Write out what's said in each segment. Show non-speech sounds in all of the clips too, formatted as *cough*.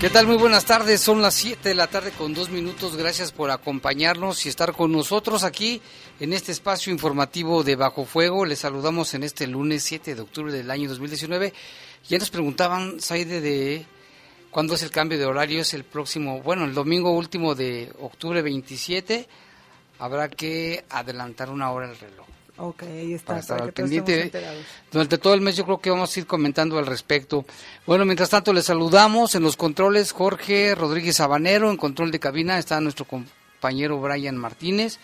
¿Qué tal? Muy buenas tardes. Son las 7 de la tarde con dos minutos. Gracias por acompañarnos y estar con nosotros aquí en este espacio informativo de Bajo Fuego. Les saludamos en este lunes 7 de octubre del año 2019. Ya nos preguntaban, Saide, de cuándo es el cambio de horario. Es el próximo, bueno, el domingo último de octubre 27. Habrá que adelantar una hora el reloj. Ok, ahí está. para estar para al pendiente. Durante todo el mes yo creo que vamos a ir comentando al respecto. Bueno, mientras tanto les saludamos en los controles Jorge Rodríguez Sabanero, en control de cabina está nuestro compañero Brian Martínez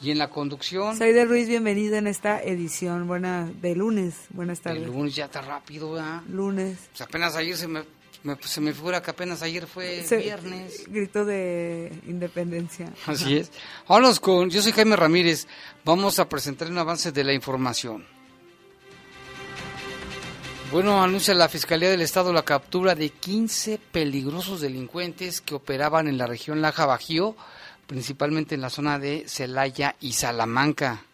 y en la conducción Saide Ruiz, bienvenida en esta edición buena de lunes. Buenas el tardes. lunes ya está rápido, ¿verdad? Lunes. Pues apenas ayer se me, me- se me figura que apenas ayer fue Se- viernes. Grito de independencia. Así es. Vámonos con, yo soy Jaime Ramírez, vamos a presentar un avance de la información. Bueno, anuncia la Fiscalía del Estado la captura de 15 peligrosos delincuentes que operaban en la región Laja Bajío, principalmente en la zona de Celaya y Salamanca.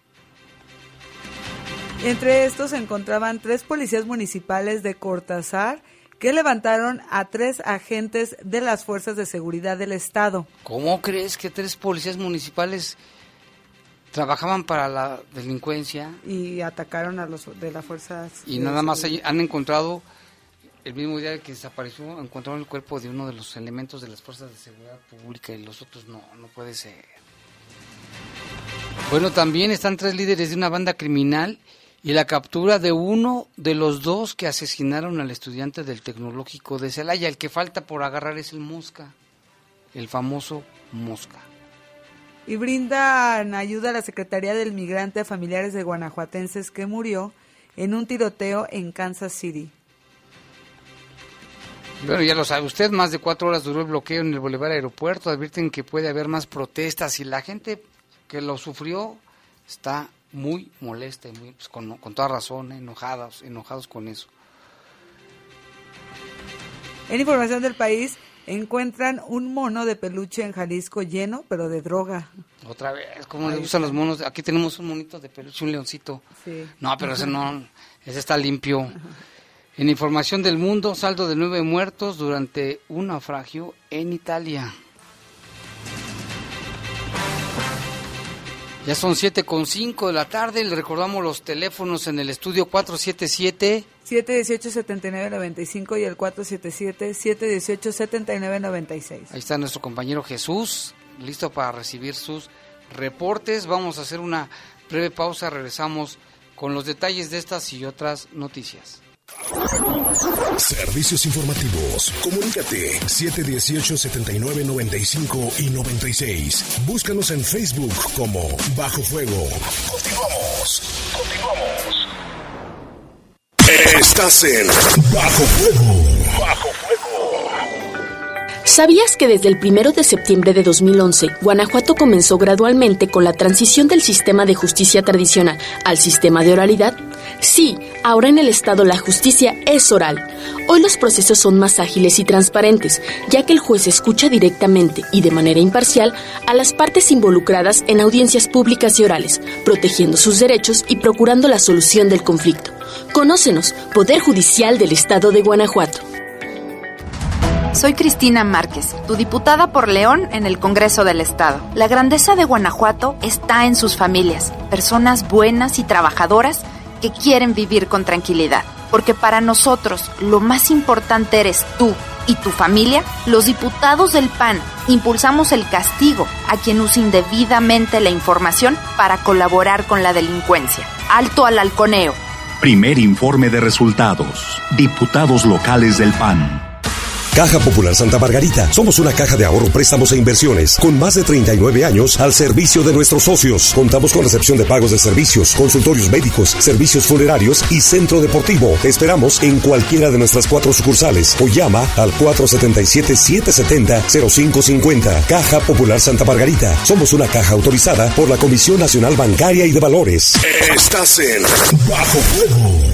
Entre estos se encontraban tres policías municipales de Cortázar que levantaron a tres agentes de las fuerzas de seguridad del Estado. ¿Cómo crees que tres policías municipales trabajaban para la delincuencia y atacaron a los de las fuerzas y nada más han encontrado el mismo día que desapareció encontraron el cuerpo de uno de los elementos de las fuerzas de seguridad pública y los otros no no puede ser. Bueno también están tres líderes de una banda criminal y la captura de uno de los dos que asesinaron al estudiante del tecnológico de Celaya el que falta por agarrar es el Mosca el famoso Mosca y brindan ayuda a la Secretaría del Migrante a familiares de guanajuatenses que murió en un tiroteo en Kansas City. Bueno, ya lo sabe usted, más de cuatro horas duró el bloqueo en el Boulevard Aeropuerto. Advierten que puede haber más protestas y la gente que lo sufrió está muy molesta y muy, pues, con, con toda razón, enojados, enojados con eso. En información del país, encuentran un mono de peluche en Jalisco lleno, pero de droga. Otra vez, ¿cómo le gustan los monos? Aquí tenemos un monito de peluche, un leoncito. Sí. No, pero ese no, *laughs* ese está limpio. En información del mundo, saldo de nueve muertos durante un naufragio en Italia. Ya son siete con cinco de la tarde, le recordamos los teléfonos en el estudio 477 718-7995 y el 477-718-7996. Ahí está nuestro compañero Jesús, listo para recibir sus reportes. Vamos a hacer una breve pausa, regresamos con los detalles de estas y otras noticias. Servicios informativos. Comunícate 718-7995 y 96. Búscanos en Facebook como Bajo Fuego. Continuamos. Continuamos. Estás en Bajo Fuego. Bajo Fuego. ¿Sabías que desde el 1 de septiembre de 2011, Guanajuato comenzó gradualmente con la transición del sistema de justicia tradicional al sistema de oralidad? Sí, ahora en el Estado la justicia es oral. Hoy los procesos son más ágiles y transparentes, ya que el juez escucha directamente y de manera imparcial a las partes involucradas en audiencias públicas y orales, protegiendo sus derechos y procurando la solución del conflicto. Conócenos, Poder Judicial del Estado de Guanajuato. Soy Cristina Márquez, tu diputada por León en el Congreso del Estado. La grandeza de Guanajuato está en sus familias, personas buenas y trabajadoras que quieren vivir con tranquilidad. Porque para nosotros lo más importante eres tú y tu familia. Los diputados del PAN impulsamos el castigo a quien use indebidamente la información para colaborar con la delincuencia. Alto al halconeo. Primer informe de resultados. Diputados locales del PAN. Caja Popular Santa Margarita. Somos una caja de ahorro, préstamos e inversiones con más de 39 años al servicio de nuestros socios. Contamos con recepción de pagos de servicios, consultorios médicos, servicios funerarios y centro deportivo. Esperamos en cualquiera de nuestras cuatro sucursales o llama al 477-770-0550. Caja Popular Santa Margarita. Somos una caja autorizada por la Comisión Nacional Bancaria y de Valores. Estás en Bajo Fuego.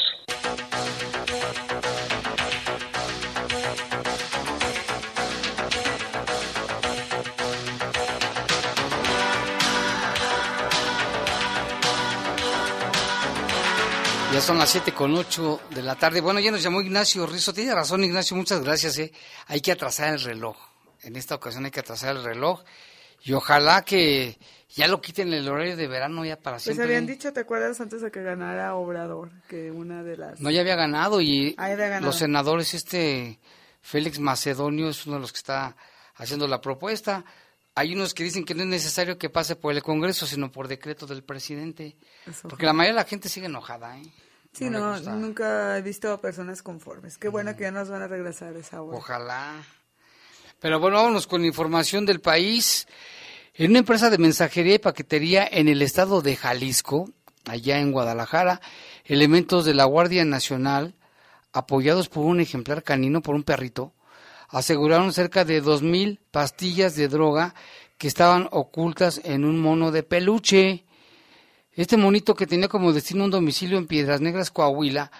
Ya son las siete con ocho de la tarde. Bueno, ya nos llamó Ignacio Rizo. Tiene razón, Ignacio, muchas gracias. ¿eh? Hay que atrasar el reloj. En esta ocasión hay que atrasar el reloj. Y ojalá que ya lo quiten el horario de verano ya para siempre. Pues habían dicho, ¿te acuerdas antes de que ganara Obrador? Que una de las... No, ya había ganado y Ah, ya había ganado. los senadores, este Félix Macedonio es uno de los que está haciendo la propuesta. Hay unos que dicen que no es necesario que pase por el Congreso, sino por decreto del presidente. Eso. Porque la mayoría de la gente sigue enojada, ¿eh? Sí, no, nunca he visto a personas conformes. Qué bueno que ya nos van a regresar esa hora. Ojalá. Pero bueno, vámonos con información del país. En una empresa de mensajería y paquetería en el estado de Jalisco, allá en Guadalajara, elementos de la Guardia Nacional, apoyados por un ejemplar canino, por un perrito, aseguraron cerca de 2.000 pastillas de droga que estaban ocultas en un mono de peluche. Este monito que tenía como destino un domicilio en Piedras Negras, Coahuila,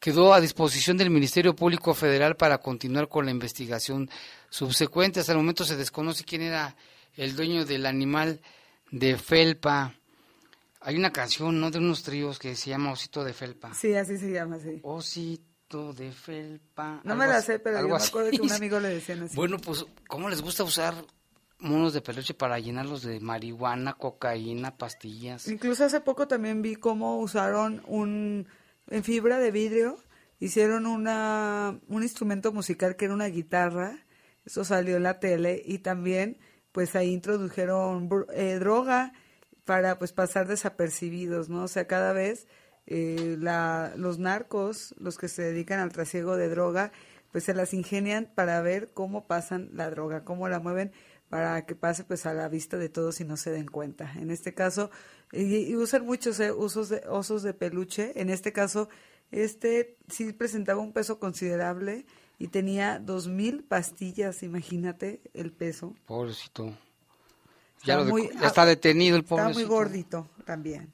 quedó a disposición del Ministerio Público Federal para continuar con la investigación subsecuente. Hasta el momento se desconoce quién era el dueño del animal de felpa. Hay una canción, ¿no? De unos tríos que se llama Osito de Felpa. Sí, así se llama, sí. Osito de felpa. No me la sé, pero yo me acuerdo que un amigo le decían así. Bueno, pues, ¿cómo les gusta usar monos de peluche para llenarlos de marihuana, cocaína, pastillas? Incluso hace poco también vi cómo usaron un en fibra de vidrio, hicieron una un instrumento musical que era una guitarra, eso salió en la tele y también pues ahí introdujeron eh, droga para pues pasar desapercibidos, ¿no? O sea, cada vez eh, la, los narcos, los que se dedican al trasiego de droga, pues se las ingenian para ver cómo pasan la droga, cómo la mueven para que pase pues a la vista de todos y no se den cuenta. En este caso, y, y usan muchos eh, usos de, osos de peluche. En este caso, este sí presentaba un peso considerable y tenía dos mil pastillas, imagínate el peso. Pobrecito. Está Ya, lo muy- ya está detenido el Está pobrecito. muy gordito también.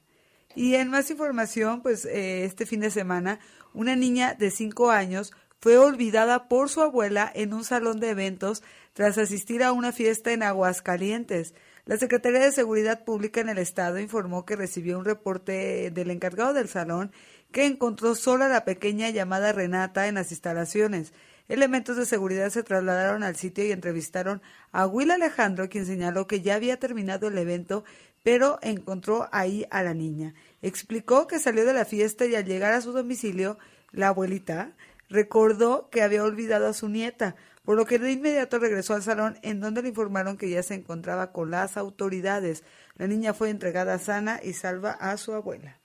Y en más información, pues eh, este fin de semana, una niña de 5 años fue olvidada por su abuela en un salón de eventos tras asistir a una fiesta en Aguascalientes. La Secretaría de Seguridad Pública en el Estado informó que recibió un reporte del encargado del salón que encontró sola a la pequeña llamada Renata en las instalaciones. Elementos de seguridad se trasladaron al sitio y entrevistaron a Will Alejandro, quien señaló que ya había terminado el evento, pero encontró ahí a la niña. Explicó que salió de la fiesta y al llegar a su domicilio, la abuelita recordó que había olvidado a su nieta, por lo que de inmediato regresó al salón en donde le informaron que ya se encontraba con las autoridades. La niña fue entregada sana y salva a su abuela.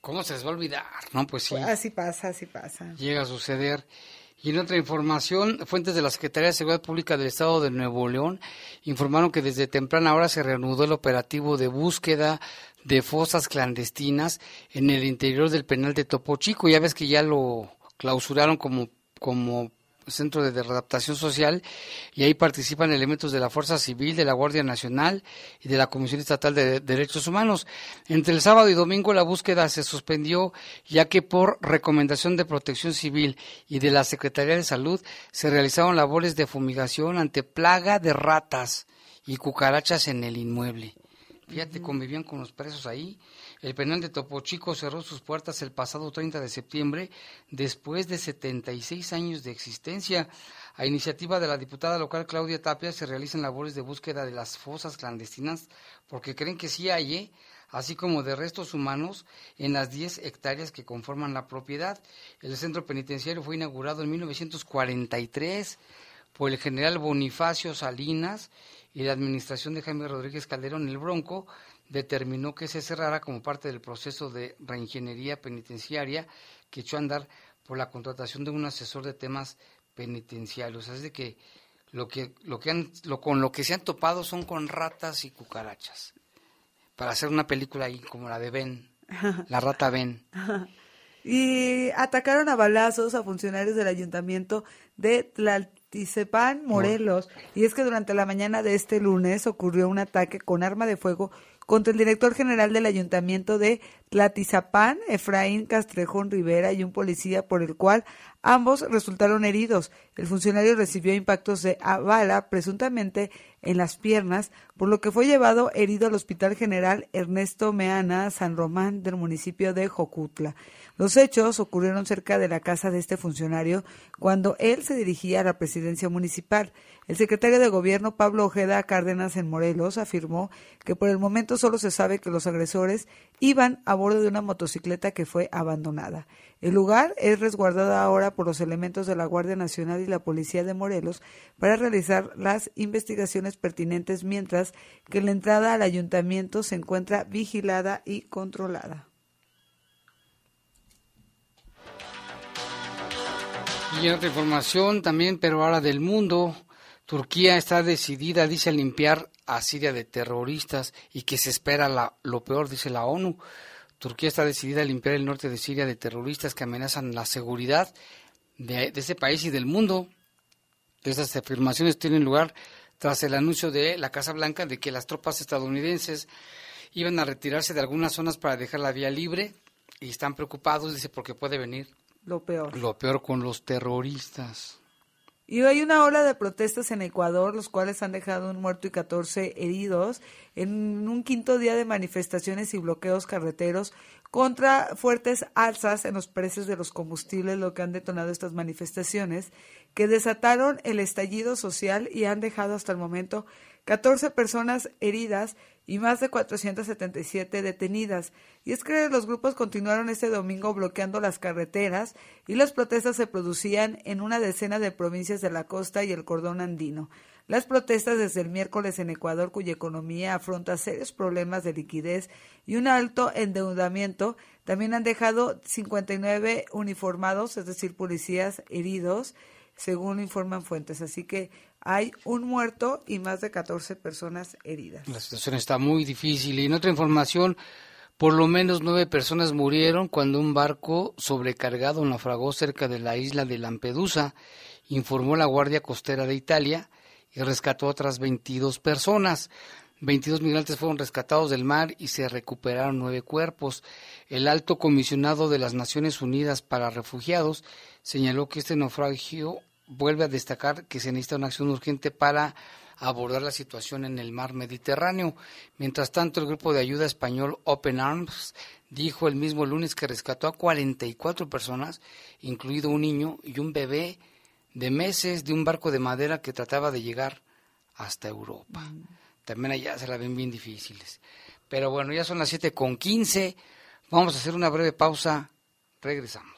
¿Cómo se les va a olvidar? No, pues sí. Así pasa, así pasa. Llega a suceder. Y en otra información, fuentes de la Secretaría de Seguridad Pública del Estado de Nuevo León informaron que desde temprana hora se reanudó el operativo de búsqueda de fosas clandestinas en el interior del penal de Topo Chico. Ya ves que ya lo clausuraron como, como Centro de Readaptación Social y ahí participan elementos de la Fuerza Civil, de la Guardia Nacional y de la Comisión Estatal de Derechos Humanos. Entre el sábado y domingo la búsqueda se suspendió ya que por recomendación de Protección Civil y de la Secretaría de Salud se realizaron labores de fumigación ante plaga de ratas y cucarachas en el inmueble. Fíjate, convivían con los presos ahí el penal de Topo Chico cerró sus puertas el pasado 30 de septiembre después de 76 años de existencia. A iniciativa de la diputada local Claudia Tapia se realizan labores de búsqueda de las fosas clandestinas porque creen que sí hay, ¿eh? así como de restos humanos en las 10 hectáreas que conforman la propiedad. El centro penitenciario fue inaugurado en 1943 por el general Bonifacio Salinas y la administración de Jaime Rodríguez Calderón, el Bronco, determinó que se cerrara como parte del proceso de reingeniería penitenciaria que echó a andar por la contratación de un asesor de temas penitenciarios. Es de que lo que, lo que han, lo, con lo que se han topado son con ratas y cucarachas. Para hacer una película ahí como la de Ben, *laughs* la rata Ben. Y atacaron a balazos a funcionarios del ayuntamiento de Tlalticepan, Morelos. Y es que durante la mañana de este lunes ocurrió un ataque con arma de fuego contra el director general del ayuntamiento de Tlatizapán, Efraín Castrejón Rivera, y un policía por el cual ambos resultaron heridos. El funcionario recibió impactos de bala, presuntamente en las piernas, por lo que fue llevado herido al Hospital General Ernesto Meana San Román del municipio de Jocutla. Los hechos ocurrieron cerca de la casa de este funcionario cuando él se dirigía a la presidencia municipal. El secretario de Gobierno, Pablo Ojeda Cárdenas en Morelos, afirmó que por el momento solo se sabe que los agresores iban a bordo de una motocicleta que fue abandonada. El lugar es resguardado ahora por los elementos de la Guardia Nacional y la Policía de Morelos para realizar las investigaciones pertinentes, mientras que la entrada al ayuntamiento se encuentra vigilada y controlada. Y otra información también, pero ahora del mundo. Turquía está decidida, dice, a limpiar a Siria de terroristas y que se espera la, lo peor, dice la ONU. Turquía está decidida a limpiar el norte de Siria de terroristas que amenazan la seguridad de, ese país y del mundo. Estas afirmaciones tienen lugar tras el anuncio de la Casa Blanca de que las tropas estadounidenses iban a retirarse de algunas zonas para dejar la vía libre y están preocupados, dice, porque puede venir lo peor. Lo peor con los terroristas. Y hay una ola de protestas en Ecuador, los cuales han dejado un muerto y 14 heridos en un quinto día de manifestaciones y bloqueos carreteros contra fuertes alzas en los precios de los combustibles, lo que han detonado estas manifestaciones, que desataron el estallido social y han dejado hasta el momento 14 personas heridas y más de 477 detenidas. Y es que los grupos continuaron este domingo bloqueando las carreteras y las protestas se producían en una decena de provincias de la costa y el cordón andino. Las protestas desde el miércoles en Ecuador, cuya economía afronta serios problemas de liquidez y un alto endeudamiento, también han dejado 59 uniformados, es decir, policías heridos, según informan fuentes. Así que hay un muerto y más de 14 personas heridas. La situación está muy difícil. Y en otra información, por lo menos nueve personas murieron cuando un barco sobrecargado naufragó cerca de la isla de Lampedusa, informó la Guardia Costera de Italia, y rescató a otras 22 personas. 22 migrantes fueron rescatados del mar y se recuperaron nueve cuerpos. El alto comisionado de las Naciones Unidas para Refugiados señaló que este naufragio vuelve a destacar que se necesita una acción urgente para abordar la situación en el mar Mediterráneo. Mientras tanto, el grupo de ayuda español Open Arms dijo el mismo lunes que rescató a 44 personas, incluido un niño y un bebé de meses de un barco de madera que trataba de llegar hasta Europa. Mm. También allá se la ven bien difíciles. Pero bueno, ya son las 7 con 15. Vamos a hacer una breve pausa. Regresamos.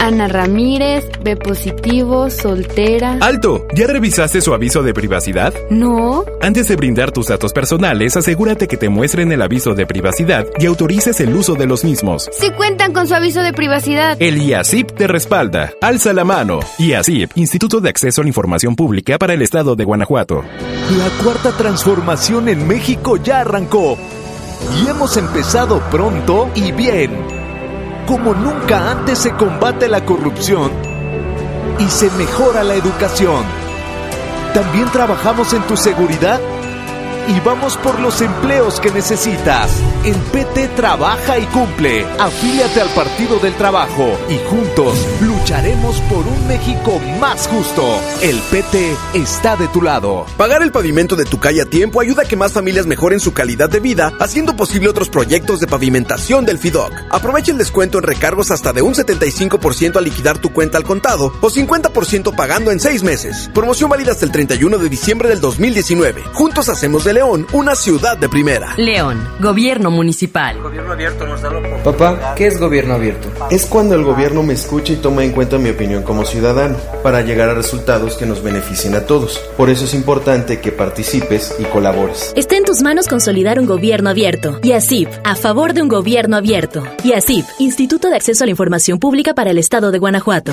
Ana Ramírez, B positivo, soltera. ¡Alto! ¿Ya revisaste su aviso de privacidad? No. Antes de brindar tus datos personales, asegúrate que te muestren el aviso de privacidad y autorices el uso de los mismos. Si cuentan con su aviso de privacidad. El IACIP te respalda. Alza la mano. IACIP, Instituto de Acceso a la Información Pública para el Estado de Guanajuato. La cuarta transformación en México ya arrancó. Y hemos empezado pronto y bien como nunca antes se combate la corrupción y se mejora la educación. También trabajamos en tu seguridad y vamos por los empleos que necesitas. El PT trabaja y cumple. Afíliate al Partido del Trabajo y juntos lucharemos por un México más justo. El PT está de tu lado. Pagar el pavimento de tu calle a tiempo ayuda a que más familias mejoren su calidad de vida, haciendo posible otros proyectos de pavimentación del FIDOC. Aprovecha el descuento en recargos hasta de un 75% al liquidar tu cuenta al contado o 50% pagando en seis meses. Promoción válida hasta el 31 de diciembre del 2019. Juntos hacemos de León una ciudad de primera. León, Gobierno Municipal. Gobierno abierto nos da Papá, ¿qué es gobierno abierto? Es cuando el gobierno me escucha y toma en cuenta mi opinión como ciudadano para llegar a resultados que nos beneficien a todos. Por eso es importante que participes y colabores. Está en tus manos consolidar un gobierno abierto. Y ASIP, a favor de un gobierno abierto. Y ASIP, Instituto de Acceso a la Información Pública para el Estado de Guanajuato.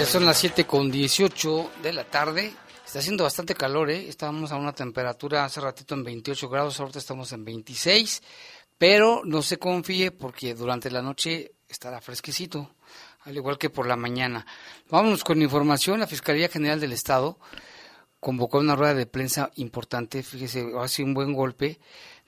Ya son las 7 con 18 de la tarde. Está haciendo bastante calor, ¿eh? Estábamos a una temperatura hace ratito en 28 grados, ahorita estamos en 26. Pero no se confíe porque durante la noche estará fresquecito, al igual que por la mañana. Vámonos con información. La Fiscalía General del Estado convocó una rueda de prensa importante. Fíjese, hace un buen golpe.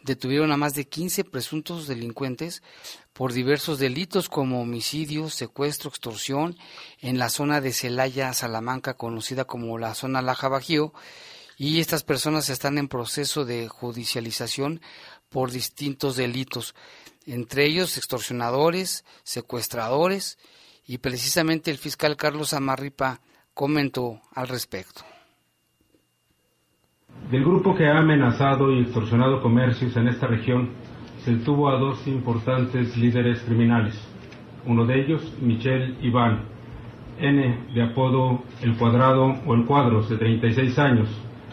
Detuvieron a más de 15 presuntos delincuentes por diversos delitos como homicidio, secuestro, extorsión en la zona de Celaya, Salamanca, conocida como la zona Laja Bajío, y estas personas están en proceso de judicialización por distintos delitos, entre ellos extorsionadores, secuestradores, y precisamente el fiscal Carlos Amarripa comentó al respecto. Del grupo que ha amenazado y extorsionado comercios en esta región, se detuvo a dos importantes líderes criminales. Uno de ellos, Michel Iván, N de apodo El Cuadrado o El Cuadros, de 36 años,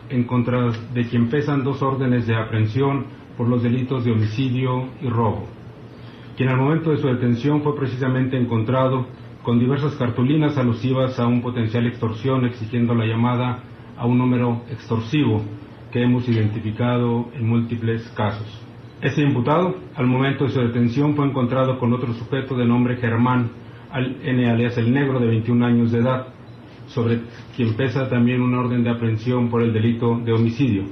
en contra de quien pesan dos órdenes de aprehensión por los delitos de homicidio y robo, quien al momento de su detención fue precisamente encontrado con diversas cartulinas alusivas a un potencial extorsión exigiendo la llamada a un número extorsivo que hemos identificado en múltiples casos. Este imputado, al momento de su detención, fue encontrado con otro sujeto de nombre Germán N. alias el Negro, de 21 años de edad, sobre quien pesa también una orden de aprehensión por el delito de homicidio,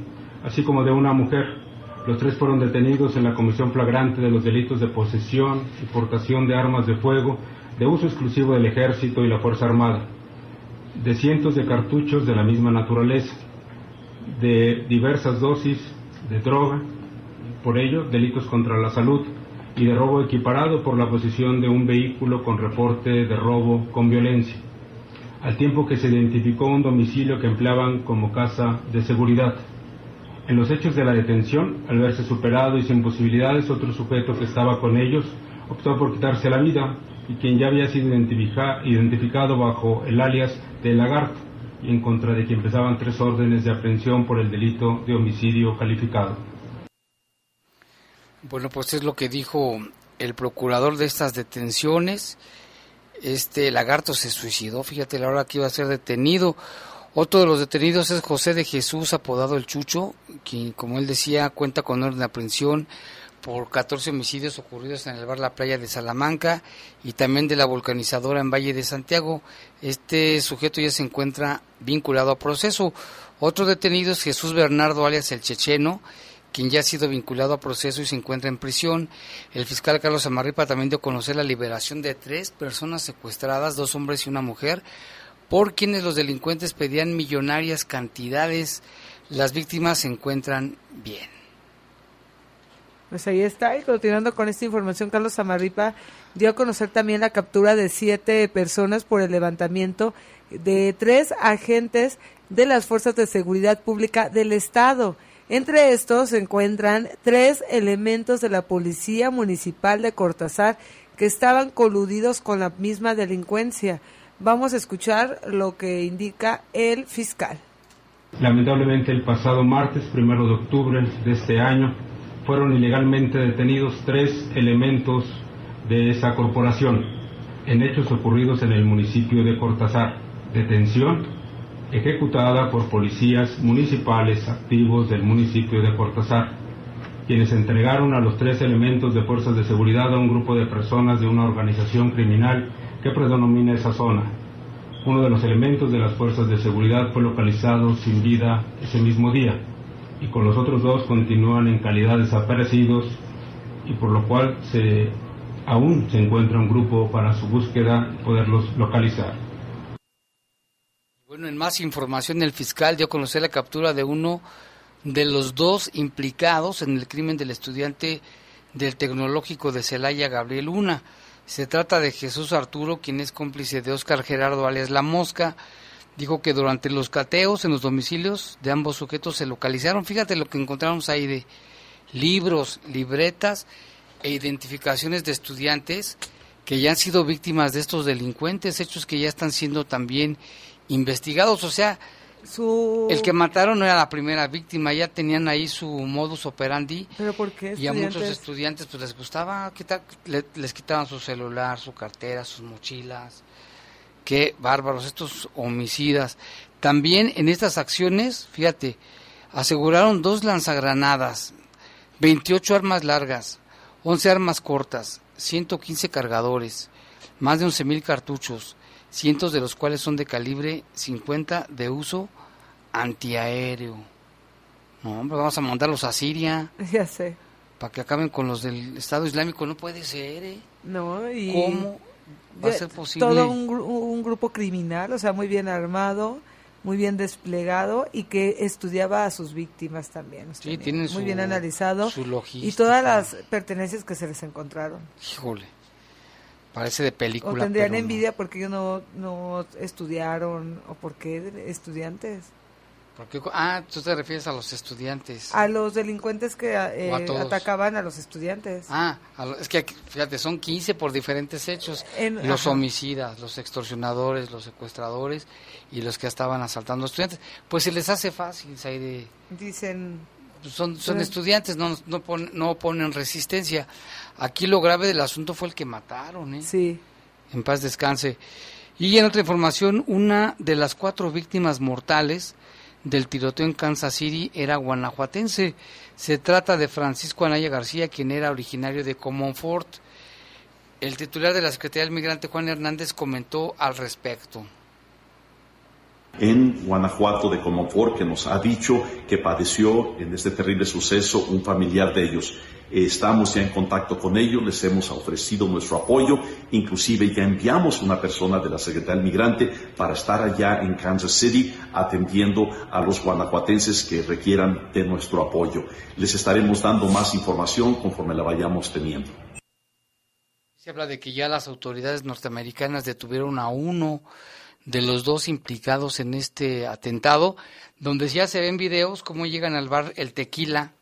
así como de una mujer. Los tres fueron detenidos en la comisión flagrante de los delitos de posesión y portación de armas de fuego de uso exclusivo del ejército y la Fuerza Armada, de cientos de cartuchos de la misma naturaleza, de diversas dosis de droga, por ello delitos contra la salud y de robo equiparado por la posición de un vehículo con reporte de robo con violencia, al tiempo que se identificó un domicilio que empleaban como casa de seguridad. En los hechos de la detención, al verse superado y sin posibilidades, otro sujeto que estaba con ellos optó por quitarse la vida y quien ya había sido identificado bajo el alias de Lagarto y en contra de quien pesaban tres órdenes de aprehensión por el delito de homicidio calificado. Bueno, pues es lo que dijo el procurador de estas detenciones. Este lagarto se suicidó, fíjate la hora que iba a ser detenido. Otro de los detenidos es José de Jesús, apodado el Chucho, quien, como él decía, cuenta con orden de aprehensión por 14 homicidios ocurridos en el bar La Playa de Salamanca y también de la volcanizadora en Valle de Santiago. Este sujeto ya se encuentra vinculado a proceso. Otro detenido es Jesús Bernardo alias el Checheno, quien ya ha sido vinculado a proceso y se encuentra en prisión. El fiscal Carlos Amarripa también dio a conocer la liberación de tres personas secuestradas, dos hombres y una mujer, por quienes los delincuentes pedían millonarias cantidades. Las víctimas se encuentran bien. Pues ahí está, y continuando con esta información, Carlos Amarripa dio a conocer también la captura de siete personas por el levantamiento de tres agentes de las Fuerzas de Seguridad Pública del Estado. Entre estos se encuentran tres elementos de la Policía Municipal de Cortázar que estaban coludidos con la misma delincuencia. Vamos a escuchar lo que indica el fiscal. Lamentablemente el pasado martes, primero de octubre de este año, fueron ilegalmente detenidos tres elementos de esa corporación en hechos ocurridos en el municipio de Cortázar. Detención ejecutada por policías municipales activos del municipio de Cortázar, quienes entregaron a los tres elementos de fuerzas de seguridad a un grupo de personas de una organización criminal que predomina esa zona. Uno de los elementos de las fuerzas de seguridad fue localizado sin vida ese mismo día y con los otros dos continúan en calidad desaparecidos y por lo cual aún se encuentra un grupo para su búsqueda poderlos localizar. En más información, el fiscal dio a conocer la captura de uno de los dos implicados en el crimen del estudiante del Tecnológico de Celaya, Gabriel Luna. Se trata de Jesús Arturo, quien es cómplice de Oscar Gerardo alias La Mosca, dijo que durante los cateos en los domicilios de ambos sujetos se localizaron, fíjate lo que encontramos ahí de libros, libretas e identificaciones de estudiantes que ya han sido víctimas de estos delincuentes, hechos que ya están siendo también investigados, o sea, el que mataron no era la primera víctima, ya tenían ahí su modus operandi. ¿Pero por qué Y a muchos estudiantes pues les gustaba quitar, les quitaban su celular, su cartera, sus mochilas, Qué bárbaros, estos homicidas. También en estas acciones, fíjate, aseguraron dos lanzagranadas, 28 armas largas, 11 armas cortas, 115 cargadores, más de 11.000 cartuchos, cientos de los cuales son de calibre 50 de uso antiaéreo. No, hombre, vamos a mandarlos a Siria. *laughs* Ya sé. Para que acaben con los del Estado Islámico. No puede ser, ¿eh? No, y... ¿Cómo? va a ser posible. Todo un, grupo criminal, o sea, muy bien armado, muy bien desplegado y que estudiaba a sus víctimas también. Sí, tienen muy bien analizado. Su logística. Y todas las pertenencias que se les encontraron. Híjole. Parece de película. O tendrían envidia porque ellos no, no estudiaron o porque estudiantes. Ah, tú te refieres a los estudiantes. A los delincuentes que eh, atacaban a los estudiantes. Ah, es que fíjate, son 15 por diferentes hechos. los homicidas, los extorsionadores, los secuestradores y los que estaban asaltando a estudiantes. Pues se les hace fácil, de Dicen... Son, son estudiantes, no, no ponen resistencia. Aquí lo grave del asunto fue el que mataron, ¿eh? Sí. En paz descanse. Y en otra información, una de las cuatro víctimas mortales del tiroteo en Kansas City era guanajuatense. Se trata de Francisco Anaya García, quien era originario de Comonfort. El titular de la Secretaría del Migrante, Juan Hernández, comentó al respecto en Guanajuato de Comonfort que nos ha dicho que padeció en este terrible suceso un familiar de ellos. Estamos ya en contacto con ellos, les hemos ofrecido nuestro apoyo, inclusive ya enviamos una persona de la Secretaría del Migrante para estar allá en Kansas City atendiendo a los guanajuatenses que requieran de nuestro apoyo. Les estaremos dando más información conforme la vayamos teniendo. Se habla de que ya las autoridades norteamericanas detuvieron a uno de los dos implicados en este atentado, donde ya se ven videos cómo llegan al bar El Tequila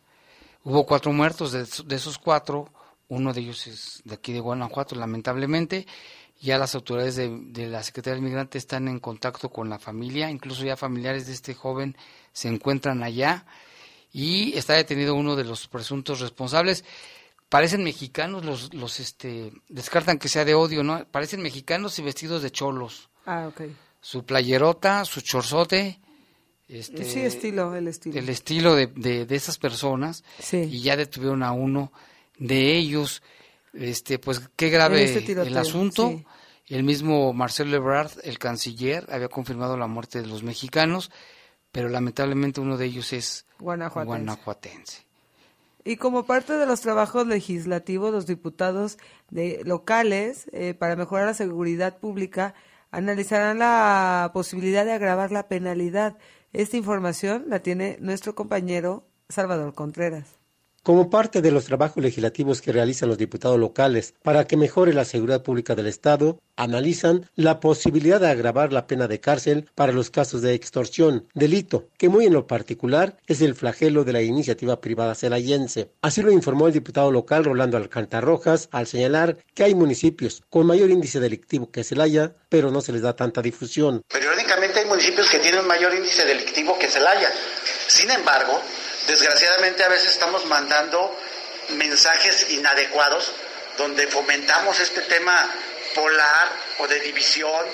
Hubo cuatro muertos, de, esos cuatro, uno de ellos es de aquí de Guanajuato, lamentablemente, Ya las autoridades de, la Secretaría del Migrante están en contacto con la familia, incluso ya familiares de este joven se encuentran allá y está detenido uno de los presuntos responsables. Parecen mexicanos, los, los este, descartan que sea de odio, ¿no? Parecen mexicanos y vestidos de cholos. Ah, ok. Su playerota, su chorzote. Este, sí, estilo, el estilo. El estilo de, de, de esas personas. Sí. Y ya detuvieron a uno de ellos. Este, pues qué grave este el asunto. sí. El mismo Marcelo Ebrard, el canciller, había confirmado la muerte de los mexicanos, pero lamentablemente uno de ellos es Guanajuatense. guanajuatense. Y como parte de los trabajos legislativos, los diputados de locales, eh, para mejorar la seguridad pública, analizarán la posibilidad de agravar la penalidad. Esta información la tiene nuestro compañero Salvador Contreras. Como parte de los trabajos legislativos que realizan los diputados locales para que mejore la seguridad pública del Estado, analizan la posibilidad de agravar la pena de cárcel para los casos de extorsión, delito, que muy en lo particular es el flagelo de la iniciativa privada celayense. Así lo informó el diputado local Rolando Alcantarrojas al señalar que hay municipios con mayor índice delictivo que Celaya, pero no se les da tanta difusión. Periódicamente hay municipios que tienen mayor índice delictivo que Celaya. Sin embargo, desgraciadamente a veces estamos mandando mensajes inadecuados donde fomentamos este tema polar o de división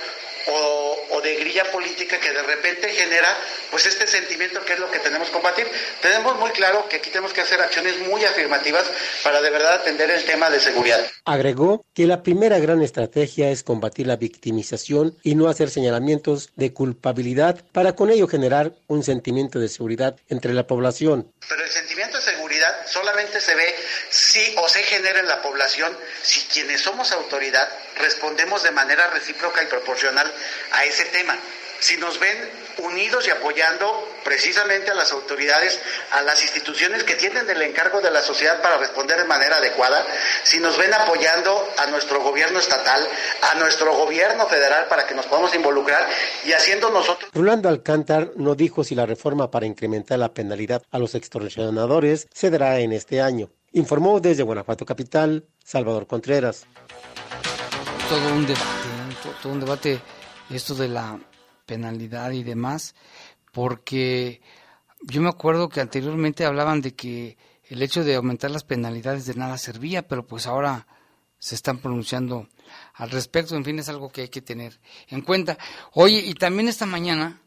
o, o, de grilla política que de repente genera pues este sentimiento que es lo que tenemos que combatir. Tenemos muy claro que aquí tenemos que hacer acciones muy afirmativas para de verdad atender el tema de seguridad. Agregó que la primera gran estrategia es combatir la victimización y no hacer señalamientos de culpabilidad para con ello generar un sentimiento de seguridad entre la población. Pero el sentimiento de seguridad solamente se ve si o se genera en la población si quienes somos autoridad respondemos de manera recíproca y proporcional a ese tema. Si nos ven unidos y apoyando precisamente a las autoridades, a las instituciones que tienen el encargo de la sociedad para responder de manera adecuada, si nos ven apoyando a nuestro gobierno estatal, a nuestro gobierno federal para que nos podamos involucrar y haciendo nosotros... Rolando Alcántar no dijo si la reforma para incrementar la penalidad a los extorsionadores se dará en este año. Informó desde Guanajuato Capital, Salvador Contreras. Todo un debate, todo un debate esto de la penalidad y demás, porque yo me acuerdo que anteriormente hablaban de que el hecho de aumentar las penalidades de nada servía, pero pues ahora se están pronunciando al respecto, en fin, es algo que hay que tener en cuenta. Oye, y también esta mañana,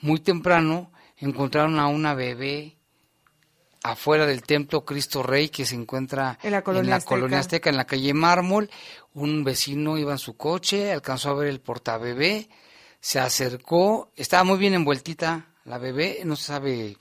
muy temprano, encontraron a una bebé afuera del templo Cristo Rey que se encuentra en la colonia, en la Azteca. colonia Azteca, en la calle Mármol. Un vecino iba en su coche, alcanzó a ver el portabebé, se acercó, estaba muy bien envueltita la bebé, no se sabe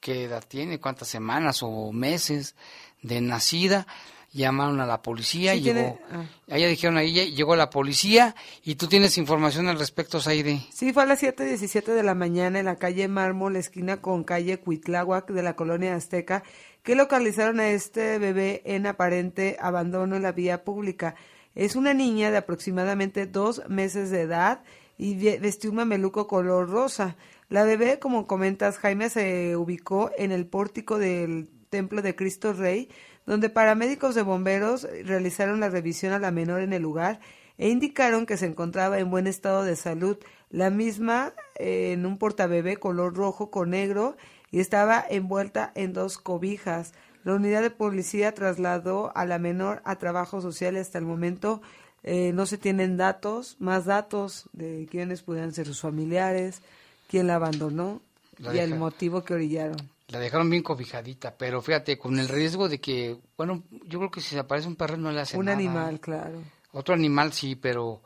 qué edad tiene, cuántas semanas o meses de nacida. Llamaron a la policía, Sí, llegó, tiene- ah. ella dijeron ahí, llegó la policía y tú tienes información al respecto, Zaire. Sí, fue a las 7.17 de la mañana en la calle Mármol, esquina con calle Cuitláhuac de la colonia Azteca, que localizaron a este bebé en aparente abandono en la vía pública. Es una niña de aproximadamente dos meses de edad y vestió un mameluco color rosa. La bebé, como comentas, Jaime, se ubicó en el pórtico del Templo de Cristo Rey, donde paramédicos de bomberos realizaron la revisión a la menor en el lugar e indicaron que se encontraba en buen estado de salud. La misma eh, en un portabebé color rojo con negro y estaba envuelta en dos cobijas. La unidad de policía trasladó a la menor a trabajo social hasta el momento. eh, no se tienen datos, más datos de quiénes pudieran ser sus familiares, quién la abandonó La y el motivo que orillaron. La dejaron bien cobijadita, pero fíjate, con el riesgo de que, bueno, yo creo que si se aparece un perro no le hace Un nada. animal, claro. Otro animal sí, pero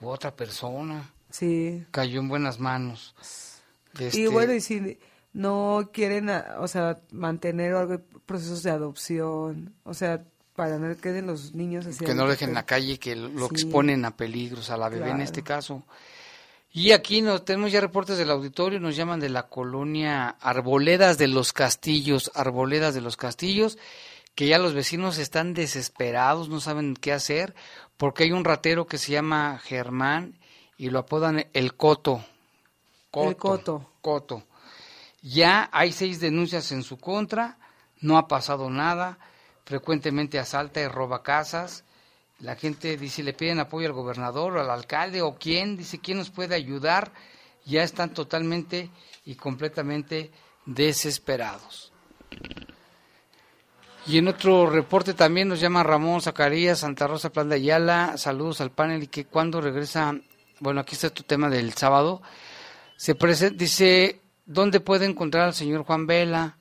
otra persona. Sí. Cayó en buenas manos. Y Este, bueno, y si no quieren, o sea, mantener algo, procesos de adopción, o sea, para no queden los niños así. que no lo dejen en la calle, que lo Sí. exponen a peligros, a la bebé en este caso. Y aquí nos tenemos ya reportes del auditorio, nos llaman de la colonia Arboledas de los Castillos, Arboledas de los Castillos, que ya los vecinos están desesperados, no saben qué hacer, porque hay un ratero que se llama Germán y lo apodan el Coto. El Coto. Coto. Ya hay seis denuncias en su contra, no ha pasado nada, frecuentemente asalta y roba casas, La gente dice, le piden apoyo al gobernador o al alcalde o quién, dice, ¿quién nos puede ayudar? Ya están totalmente y completamente desesperados. Y en otro reporte también nos llama Ramón Zacarías, Santa Rosa Plan de Ayala. Saludos al panel y que cuando regresa, bueno, aquí está tu tema del sábado. Se presenta, dice, ¿dónde puede encontrar al señor Juan Vela?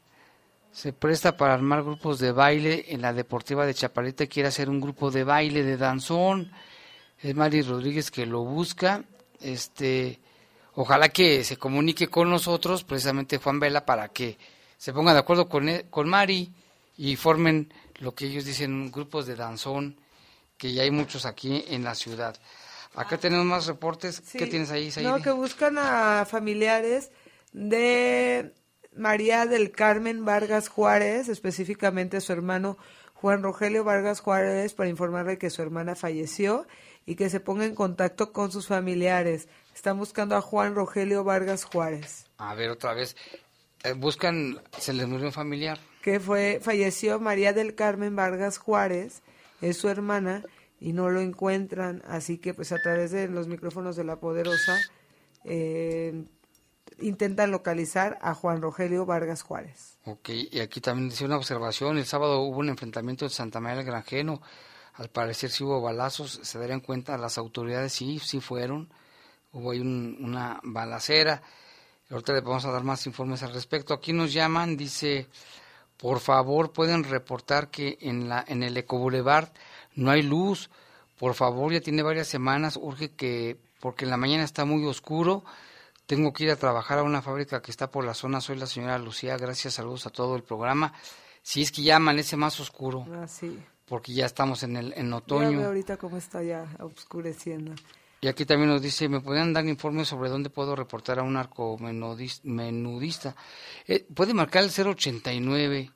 Se presta para armar grupos de baile en la Deportiva de Chaparita. Quiere hacer un grupo de baile de danzón. Es Mari Rodríguez que lo busca. Este, ojalá que se comunique con nosotros, precisamente Juan Vela, para que se ponga de acuerdo con, él- con Mari y formen lo que ellos dicen grupos de danzón, que ya hay muchos aquí en la ciudad. Acá tenemos más reportes. ¿Qué tienes ahí? No, que buscan a familiares de María del Carmen Vargas Juárez, específicamente su hermano Juan Rogelio Vargas Juárez, para informarle que su hermana falleció y que se ponga en contacto con sus familiares. Están buscando a Juan Rogelio Vargas Juárez, A ver, otra vez. Eh, buscan, se les murió un familiar. que fue falleció María del Carmen Vargas Juárez, es su hermana y no lo encuentran, así que pues a través de los micrófonos de la Poderosa eh, intentan localizar a Juan Rogelio Vargas Juárez. Ok, y aquí también dice una observación. El sábado hubo un enfrentamiento en Santa María del Granjeno. Al parecer sí hubo balazos. Se darían cuenta las autoridades, sí, sí fueron. Hubo ahí un- una balacera. Ahorita les vamos a dar más informes al respecto. Aquí nos llaman, dice, por favor pueden reportar que en, la, en el Eco Boulevard no hay luz. Por favor, ya tiene varias semanas, urge que, porque en la mañana está muy oscuro. Tengo que ir a trabajar a una fábrica que está por la zona. Soy la señora Lucía. Gracias, saludos a todo el programa. Si es que ya amanece más oscuro, Así. porque ya estamos en el en Ya otoño. veo ahorita cómo está ya oscureciendo. Y aquí también nos dice, ¿me podrían dar informes sobre dónde puedo reportar a un menudista? Eh, puede marcar el 089.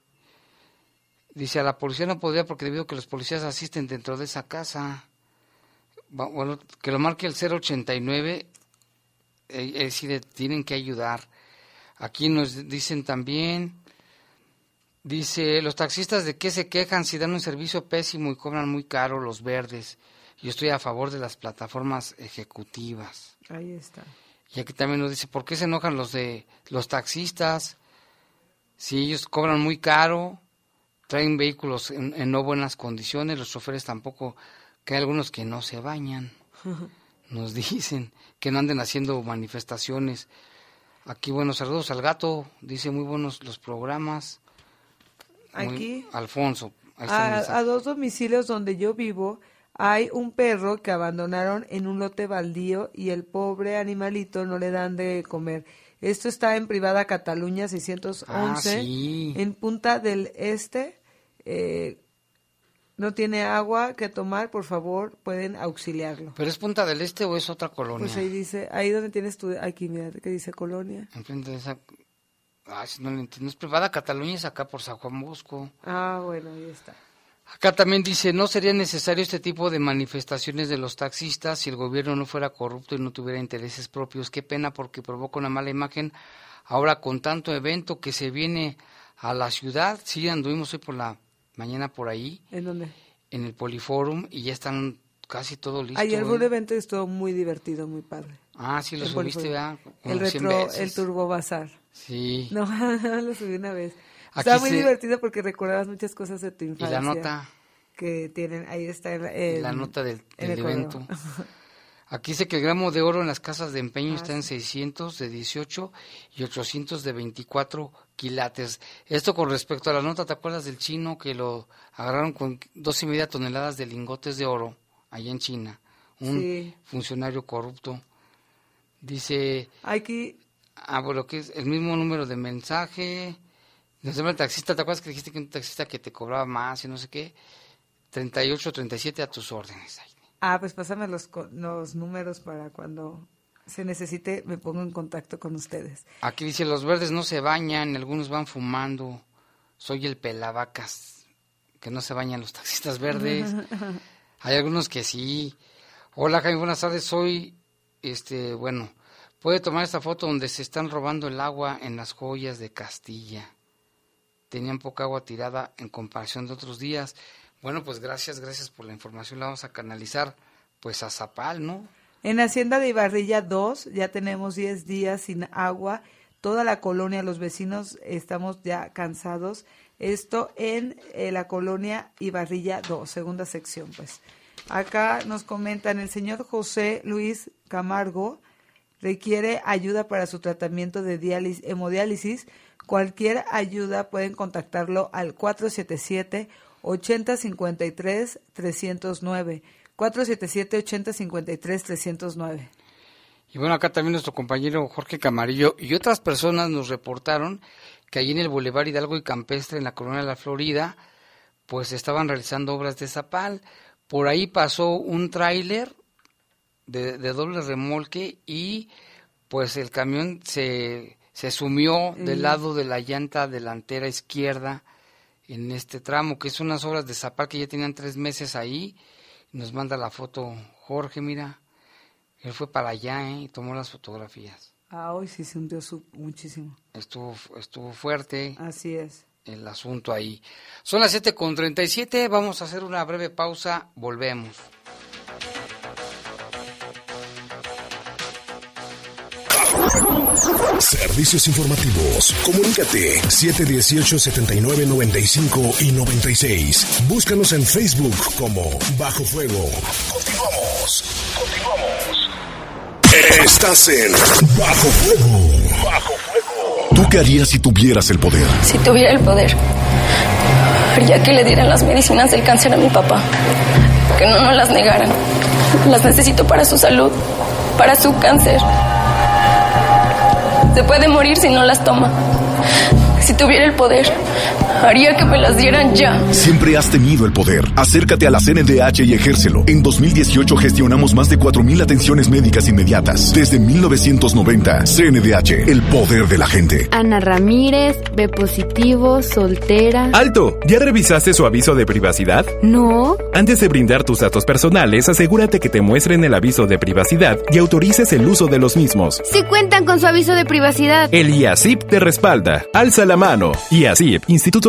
Dice, a la policía no podría porque debido a que los policías asisten dentro de esa casa. Bueno, que lo marque el 089, eh, es decir, tienen que ayudar. Aquí nos dicen también, dice, los taxistas de qué se quejan si dan un servicio pésimo y cobran muy caro los verdes. Yo estoy a favor de las plataformas ejecutivas. Ahí está. Y aquí también nos dice, ¿por qué se enojan los de los taxistas? Si ellos cobran muy caro, traen vehículos en, en no buenas condiciones, los choferes tampoco, que hay algunos que no se bañan, *laughs* nos *laughs* dicen, que no anden haciendo manifestaciones. Aquí, buenos saludos al gato, dice muy buenos los programas. Muy- Aquí. Alfonso, a dos domicilios donde yo vivo hay un perro que abandonaron en un lote baldío y el pobre animalito no le dan de comer. Esto está en Privada Cataluña 611, Ah, sí. en Punta del Este. Eh, no tiene agua que tomar, por favor, pueden auxiliarlo. ¿Pero es Punta del Este o es otra colonia? Pues ahí dice, ahí donde tienes tu, aquí mira, que dice colonia. Enfrente de esa... Ay, si no lo entiendo. Es privada Cataluña, es acá por San Juan Bosco. Ah, bueno, ahí está. Acá también dice, no sería necesario este tipo de manifestaciones de los taxistas si el gobierno no fuera corrupto y no tuviera intereses propios. Qué pena porque provoca una mala imagen. Ahora con tanto evento que se viene a la ciudad, sí anduvimos hoy por la mañana por ahí, ¿En dónde? en el Poliforum, y ya están casi todo listo. Ayer fue un ¿eh? evento y estuvo muy divertido, muy padre. Ah, sí, lo El subiste. ¿verdad? Como El 100 retro, veces. el Turbo Bazar. Sí. No, *laughs* lo subí una vez. Aquí Estaba muy se- divertido porque recordabas muchas cosas de tu Y infancia. la nota, Que tienen, ahí está en, la nota del, del el evento. *laughs* Aquí dice que el gramo de oro en las casas de empeño Ah, está en 600 de 18 y 800 de 24 quilates. Esto con respecto a la nota, ¿te acuerdas del chino que lo agarraron con dos y media toneladas de lingotes de oro allá en China? Un Sí. funcionario corrupto. Dice, Aquí, ah, bueno, que es el mismo número de mensaje. Nos llama el taxista, ¿te acuerdas que dijiste que un taxista que te cobraba más y no sé qué? 38, 37 a tus órdenes. Ah, pues pásame los, los números para cuando se necesite me pongo en contacto con ustedes. Aquí dice, los verdes no se bañan, algunos van fumando. Soy el pelavacas, que no se bañan los taxistas verdes. *laughs* Hay algunos que sí. Hola Jaime, buenas tardes. Soy, este, bueno, puede tomar esta foto donde se están robando el agua en las joyas de Castilla. Tenían poca agua tirada en comparación de otros días. Bueno, pues gracias, gracias por la información. La vamos a canalizar pues a Zapal, ¿no? En Hacienda de Ibarrilla 2 ya tenemos 10 días sin agua. Toda la colonia, los vecinos estamos ya cansados. Esto en eh, la colonia Ibarrilla 2, segunda sección, pues. Acá nos comentan, el señor José Luis Camargo requiere ayuda para su tratamiento de diálisis, hemodiálisis. Cualquier ayuda pueden contactarlo al 477 8053 309. 477-8053-309. Y bueno, acá también nuestro compañero Jorge Camarillo y otras personas nos reportaron que allí en el Boulevard Hidalgo y Campestre, en la Colonia de la Florida, pues estaban realizando obras de zapal. Por ahí pasó un tráiler de, doble remolque y pues el camión se, se sumió del lado de la llanta delantera izquierda en este tramo, que es unas obras de zapal que ya tenían tres meses ahí nos manda la foto Jorge, mira. Él fue para allá ¿eh? y tomó las fotografías. Ah, hoy sí se hundió muchísimo. Estuvo, estuvo fuerte. Así es. El asunto ahí. Son las 7 con 37. Vamos a hacer una breve pausa. Volvemos. Servicios informativos. Comunícate 718-7995 y 96. Búscanos en Facebook como Bajo Fuego. Continuamos. Continuamos. Estás en Bajo Fuego. Bajo Fuego. ¿Tú qué harías si tuvieras el poder? Si tuviera el poder, haría que le dieran las medicinas del cáncer a mi papá. Que no nos las negaran. Las necesito para su salud, para su cáncer. Se puede morir si no las toma. Si tuviera el poder, haría que me las dieran ya. Siempre has tenido el poder. Acércate a la CNDH y ejércelo. En 2018 gestionamos más de 4.000 atenciones médicas inmediatas. Desde 1990, CNDH, el poder de la gente. Ana Ramírez, B positivo, soltera. ¡Alto! ¿Ya revisaste su aviso de privacidad? No. Antes de brindar tus datos personales, asegúrate que te muestren el aviso de privacidad y autorices el uso de los mismos. Si cuentan con su aviso de privacidad. El IACIP te respalda. Alza la mano. IACIP, Instituto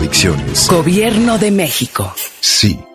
Adicciones. Gobierno de México. Sí.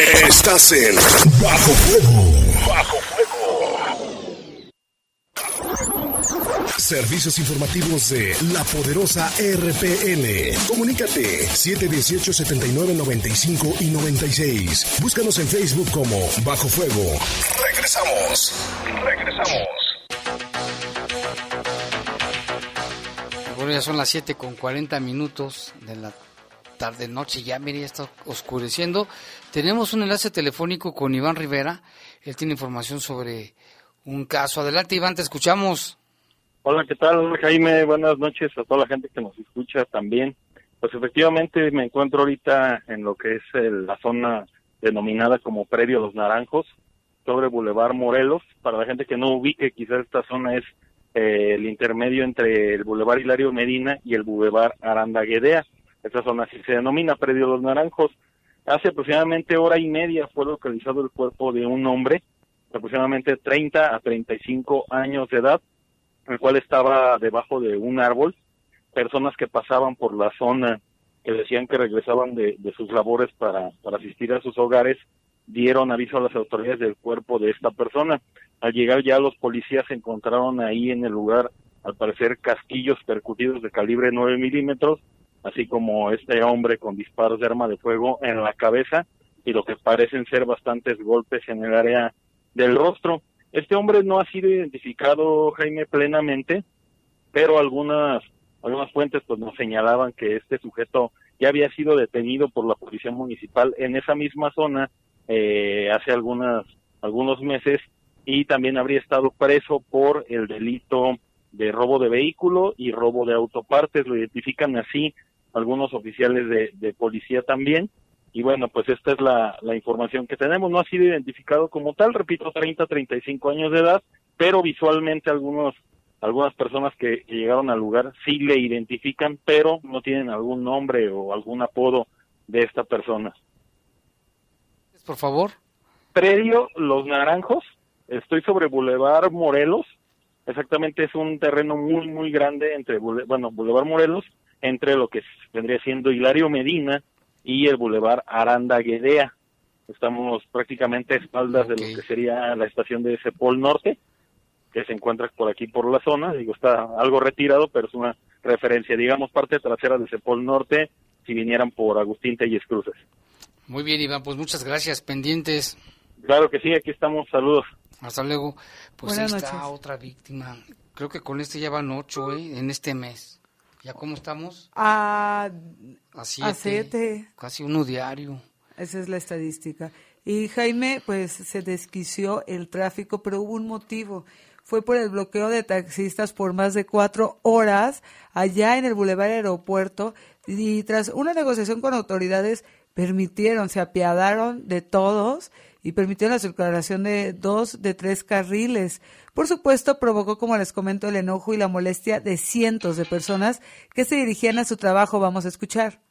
Estás en Bajo Fuego. Bajo Fuego. Servicios informativos de la poderosa RPN. Comunícate 718-7995 y 96. Búscanos en Facebook como Bajo Fuego. Regresamos. Regresamos. Bueno, ya son las 7 con 40 minutos de la tarde noche, ya mire, ya está oscureciendo. Tenemos un enlace telefónico con Iván Rivera. Él tiene información sobre un caso. Adelante, Iván, te escuchamos. Hola, ¿qué tal, Jaime? Buenas noches a toda la gente que nos escucha también. Pues efectivamente me encuentro ahorita en lo que es la zona denominada como Predio Los Naranjos, sobre Boulevard Morelos. Para la gente que no ubique, quizás esta zona es eh, el intermedio entre el Boulevard Hilario Medina y el Boulevard Aranda Guedea. Esta zona así se denomina Predio Los Naranjos. Hace aproximadamente hora y media fue localizado el cuerpo de un hombre, aproximadamente 30 a 35 años de edad, el cual estaba debajo de un árbol. Personas que pasaban por la zona, que decían que regresaban de, de sus labores para, para asistir a sus hogares, dieron aviso a las autoridades del cuerpo de esta persona. Al llegar ya los policías encontraron ahí en el lugar, al parecer, casquillos percutidos de calibre 9 milímetros, así como este hombre con disparos de arma de fuego en la cabeza y lo que parecen ser bastantes golpes en el área del rostro. Este hombre no ha sido identificado, Jaime, plenamente, pero algunas algunas fuentes pues nos señalaban que este sujeto ya había sido detenido por la policía municipal en esa misma zona eh, hace algunas algunos meses y también habría estado preso por el delito de robo de vehículo y robo de autopartes lo identifican así algunos oficiales de, de policía también y bueno, pues esta es la, la, información que tenemos. No ha sido identificado como tal, repito, 30, 35 años de edad, pero visualmente algunos, algunas personas que, llegaron al lugar sí le identifican, pero no tienen algún nombre o algún apodo de esta persona. Por favor. Predio Los Naranjos, estoy sobre Boulevard Morelos, exactamente es un terreno muy, muy grande entre, bueno, Boulevard Morelos, entre lo que vendría siendo Hilario Medina, y el Boulevard Aranda Guedea. Estamos prácticamente a espaldas de lo que sería la estación de Cepol Norte, que se encuentra por aquí por la zona. Digo, está algo retirado, pero es una referencia, digamos, parte trasera de Cepol Norte, si vinieran por Agustín Telles Cruces. Muy bien, Iván, pues muchas gracias. Pendientes. Claro que sí, aquí estamos. Saludos. Hasta luego. Pues Buenas ahí está noches. otra víctima. Creo que con este ya van ocho, ¿eh? En este mes. ¿Ya cómo estamos? A, A a siete. siete. Casi uno diario. Esa es la estadística. Y Jaime, pues se desquició el tráfico, pero hubo un motivo. Fue por el bloqueo de taxistas por más de cuatro horas allá en el Boulevard Aeropuerto y tras una negociación con autoridades permitieron, se apiadaron de todos y permitieron la circulación de dos de tres carriles. Por supuesto, provocó, como les comento, el enojo y la molestia de cientos de personas que se dirigían a su trabajo. Vamos a escuchar.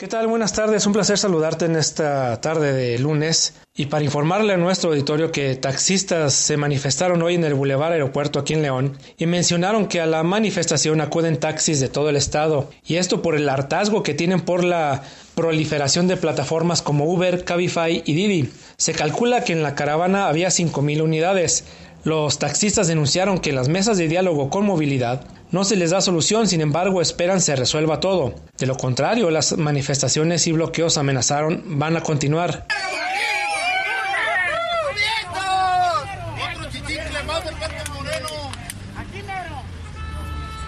¿Qué tal? Buenas tardes, un placer saludarte en esta tarde de lunes y para informarle a nuestro auditorio que taxistas se manifestaron hoy en el Boulevard Aeropuerto aquí en León y mencionaron que a la manifestación acuden taxis de todo el estado y esto por el hartazgo que tienen por la proliferación de plataformas como Uber, Cabify y Didi. Se calcula que en la caravana había 5.000 unidades. Los taxistas denunciaron que las mesas de diálogo con movilidad no se les da solución, sin embargo esperan se resuelva todo. De lo contrario, las manifestaciones y bloqueos amenazaron van a continuar.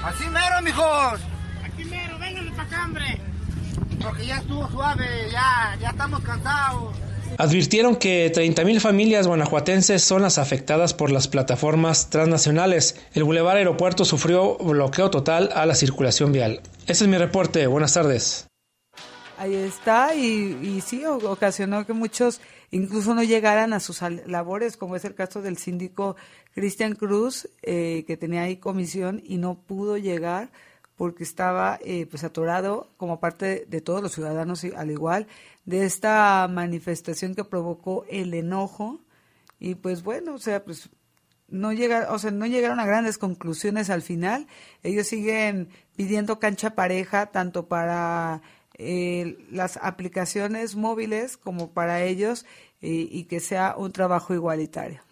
Así mero, mijos. Aquí mero, vénganle para acá, hombre. Porque ya estuvo suave, ya, ya estamos cansados. Advirtieron que 30.000 familias guanajuatenses son las afectadas por las plataformas transnacionales. El Boulevard Aeropuerto sufrió bloqueo total a la circulación vial. Ese es mi reporte. Buenas tardes. Ahí está, y, y sí, ocasionó que muchos incluso no llegaran a sus labores, como es el caso del síndico Cristian Cruz, eh, que tenía ahí comisión y no pudo llegar porque estaba eh, pues atorado como parte de todos los ciudadanos al igual de esta manifestación que provocó el enojo y pues bueno, o sea, pues no llega, o sea, no llegaron a grandes conclusiones al final. Ellos siguen pidiendo cancha pareja tanto para eh, las aplicaciones móviles como para ellos y, y que sea un trabajo igualitario.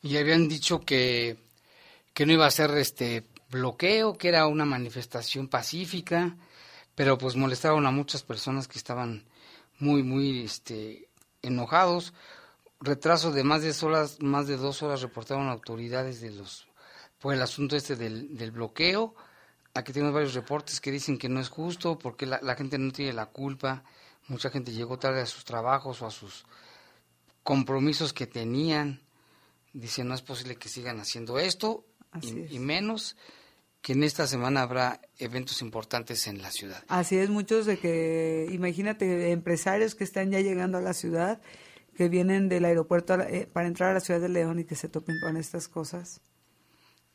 Y habían dicho que, que no iba a ser este bloqueo, que era una manifestación pacífica, pero pues molestaron a muchas personas que estaban muy, muy este, enojados. Retraso de más de horas, más de dos horas reportaron autoridades de los por el asunto este del, del bloqueo. Aquí tenemos varios reportes que dicen que no es justo porque la, la gente no tiene la culpa. Mucha gente llegó tarde a sus trabajos o a sus compromisos que tenían. Dice, no es posible que sigan haciendo esto Así y, menos que en esta semana habrá eventos importantes en la ciudad. Así es, muchos de que, imagínate, empresarios que están ya llegando a la ciudad, que vienen del aeropuerto la- eh, para entrar a la ciudad de León y que se topen con estas cosas.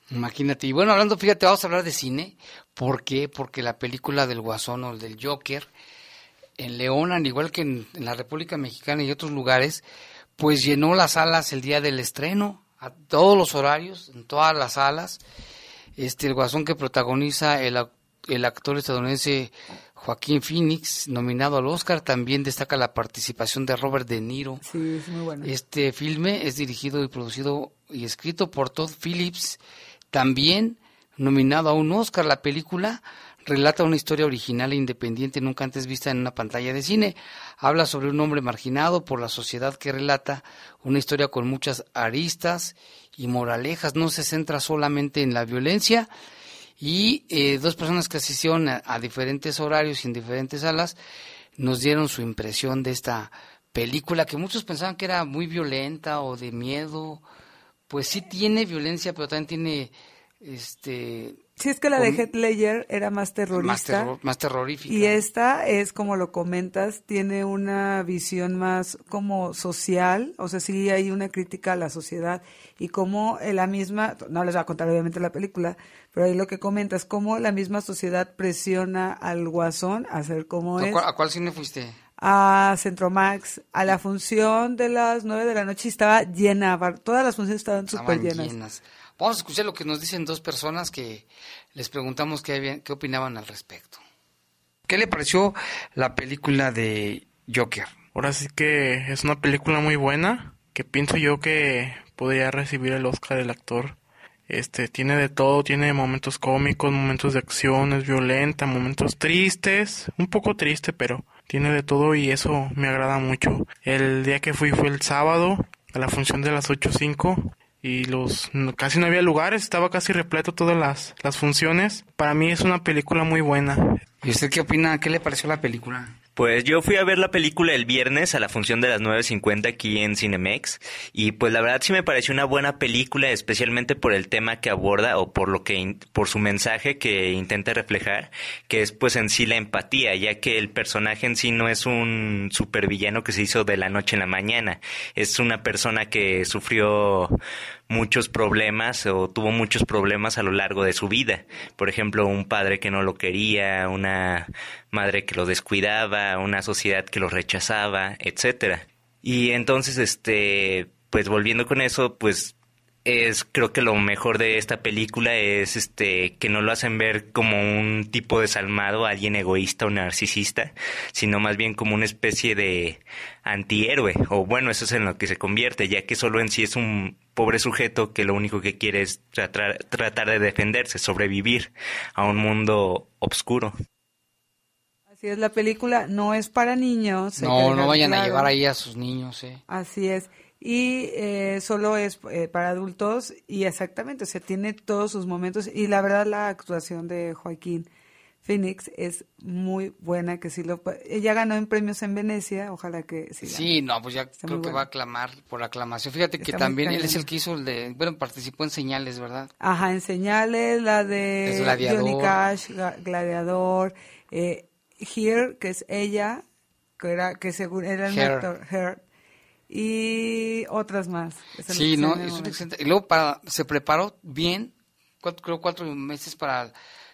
Imagínate. Y bueno, hablando, fíjate, vamos a hablar de cine. ¿Por qué? Porque la película del Guasón o el del Joker, en León, al igual que en, en la República Mexicana y otros lugares, pues llenó las salas el día del estreno, a todos los horarios, en todas las salas. Este, el Guasón que protagoniza el, el actor estadounidense Joaquín Phoenix, nominado al Oscar, también destaca la participación de Robert De Niro. Sí, es muy bueno. Este filme es dirigido y producido y escrito por Todd Phillips, también nominado a un Oscar. La película relata una historia original e independiente nunca antes vista en una pantalla de cine. Habla sobre un hombre marginado por la sociedad que relata una historia con muchas aristas y moralejas. No se centra solamente en la violencia y eh, dos personas que asistieron a, a diferentes horarios y en diferentes salas nos dieron su impresión de esta película que muchos pensaban que era muy violenta o de miedo. Pues sí tiene violencia, pero también tiene este Sí, es que la de Heath Ledger era más terrorista. más, terror- más terrorífica. Y esta es, como lo comentas, tiene una visión más como social, o sea, sí hay una crítica a la sociedad y como eh, la misma, no les voy a contar obviamente la película, pero ahí lo que comentas, cómo la misma sociedad presiona al guasón a ser como ¿A es, a cuál cine fuiste? a Centromax, a la función de las nueve de la noche y estaba llena, todas las funciones estaban súper llenas. llenas. Vamos a escuchar lo que nos dicen dos personas que les preguntamos qué, habían- qué opinaban al respecto. ¿Qué le pareció la película de Joker? Ahora sí que es una película muy buena, que pienso yo que podría recibir el Oscar el actor. Este, tiene de todo, tiene momentos cómicos, momentos de acción, es violenta, momentos tristes, un poco triste, pero tiene de todo y eso me agrada mucho. El día que fui fue el sábado, a la función de las 8.05 y los casi no había lugares, estaba casi repleto todas las, las funciones. Para mí es una película muy buena. ¿Y usted qué opina? ¿Qué le pareció la película? Pues yo fui a ver la película el viernes a la función de las 9.50 aquí en Cinemex y pues la verdad sí me pareció una buena película especialmente por el tema que aborda o por lo que por su mensaje que intenta reflejar que es pues en sí la empatía ya que el personaje en sí no es un supervillano que se hizo de la noche en la mañana. Es una persona que sufrió muchos problemas o tuvo muchos problemas a lo largo de su vida. Por ejemplo, un padre que no lo quería, una madre que lo descuidaba, una sociedad que lo rechazaba, etcétera. Y entonces, este, pues volviendo con eso, pues es creo que lo mejor de esta película es este que no lo hacen ver como un tipo desalmado, alguien egoísta o narcisista, sino más bien como una especie de antihéroe, o bueno, eso es en lo que se convierte, ya que solo en sí es un pobre sujeto que lo único que quiere es tratar, tratar de defenderse, sobrevivir a un mundo oscuro. Así es, la película no es para niños. No, no vayan a llevar ahí a sus niños, ¿eh? Así es. Y eh, solo es eh, para adultos y exactamente, o sea, tiene todos sus momentos y la verdad la actuación de Joaquín Phoenix es muy buena, que sí lo... Ella ganó en premios en Venecia, ojalá que sí. Sí, no, pues ya Está creo que va a aclamar por aclamación. Fíjate que Está también él es el que hizo el de, bueno, participó en Señales, ¿verdad? Ajá, en señales, la de Gladiador. Johnny Cash, Gladiador, eh, Here, que es ella, que era, que según era el Her. actor, Her, y otras más. Sí, no, es un excelente. Y luego para, se preparó bien, cuatro, creo cuatro meses para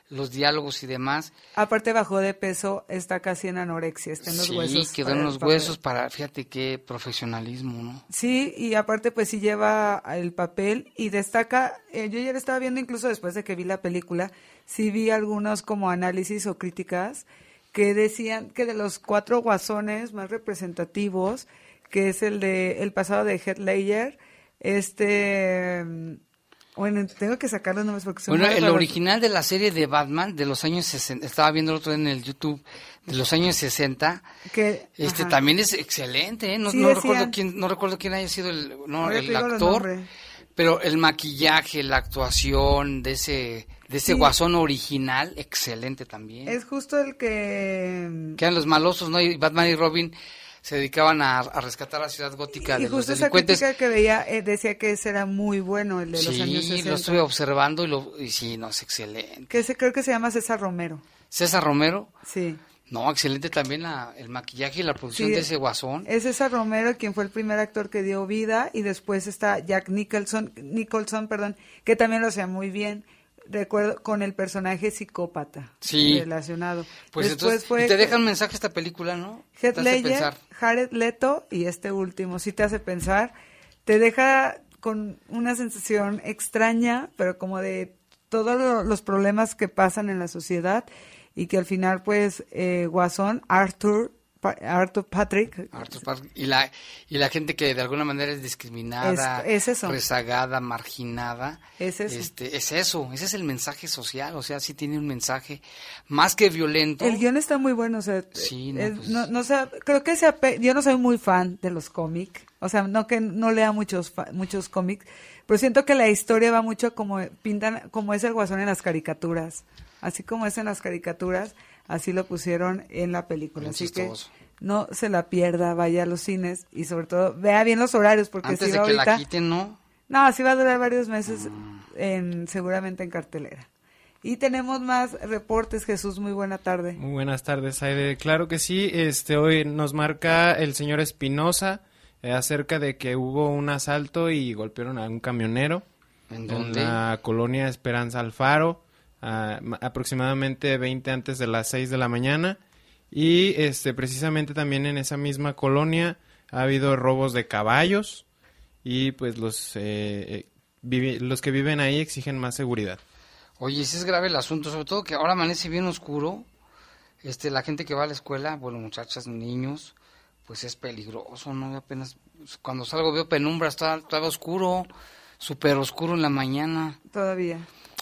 los diálogos y demás. Aparte bajó de peso, está casi en anorexia, está en los sí, huesos. quedó para en los papel. huesos para, fíjate qué profesionalismo, ¿no? Sí, y aparte pues sí lleva el papel y destaca, eh, yo ya estaba viendo incluso después de que vi la película, sí vi algunos como análisis o críticas que decían que de los cuatro guasones más representativos, que es el de el pasado de Heath Ledger, este bueno, tengo que sacar los nombres porque son Bueno, el raros. original de la serie de Batman de los años 60, estaba viendo el otro en el YouTube, de los años 60, que este ajá. también es excelente, ¿eh? No, Sí, no recuerdo quién, no recuerdo quién haya sido el, no, el actor, pero el maquillaje, la actuación de ese, de ese Sí. guasón original, excelente también. Es justo el que Que eran los malosos, ¿no? Y Batman y Robin se dedicaban a, a rescatar la ciudad gótica y de los justo esa delincuentes. crítica que veía eh, decía que ese era muy bueno, el de los Sí, años 60. lo estuve observando y, lo, y sí, no, es excelente. Que ese creo que se llama César Romero. César Romero, Sí. No, excelente también la, el maquillaje y la producción Sí, de ese guasón. Es César Romero quien fue el primer actor que dio vida y después está Jack Nicholson, Nicholson, perdón, que también lo hacía muy bien. Recuerdo con el personaje psicópata Sí. relacionado. Pues después entonces, fue y te deja un mensaje esta película, ¿no? Heath Ledger, pensar. Jared Leto y este último sí te hace pensar, te deja con una sensación extraña, pero como de todos lo- los problemas que pasan en la sociedad y que al final pues eh, Guasón, Arthur, Pa- Arthur Patrick, Arthur Park, y la y la gente que de alguna manera es discriminada, Es- es eso. rezagada, marginada, Es eso. este es eso, ese es el mensaje social, o sea, sí tiene un mensaje más que violento. el guion está muy bueno, o sea, Sí, no, es- pues- no, no sé, creo que se ape- yo no soy muy fan de los cómics, o sea, no que no lea muchos muchos cómics, pero siento que la historia va mucho como pintan como es el guasón en las caricaturas, así como es en las caricaturas, así lo pusieron en la película, Bien así chistoso. que no se la pierda, vaya a los cines y sobre todo vea bien los horarios porque Antes si de va que ahorita, la quiten, ¿no? no, sí va a durar varios meses en seguramente en cartelera. Y tenemos más reportes, Jesús, muy buena tarde. Muy buenas tardes, Aide. Claro que sí, este hoy nos marca el señor Espinosa eh, acerca de que hubo un asalto y golpearon a un camionero ¿En dónde? la colonia Esperanza Alfaro, a- aproximadamente 20 antes de las 6 de la mañana y este precisamente también en esa misma colonia ha habido robos de caballos y pues los eh, eh, los que viven ahí exigen más seguridad. Oye, sí es grave el asunto, sobre todo que ahora amanece bien oscuro. Este, la gente que va a la escuela, bueno, muchachas, niños, pues es peligroso, ¿no? Yo apenas cuando salgo veo penumbra, está, está oscuro, súper oscuro en la mañana. Todavía.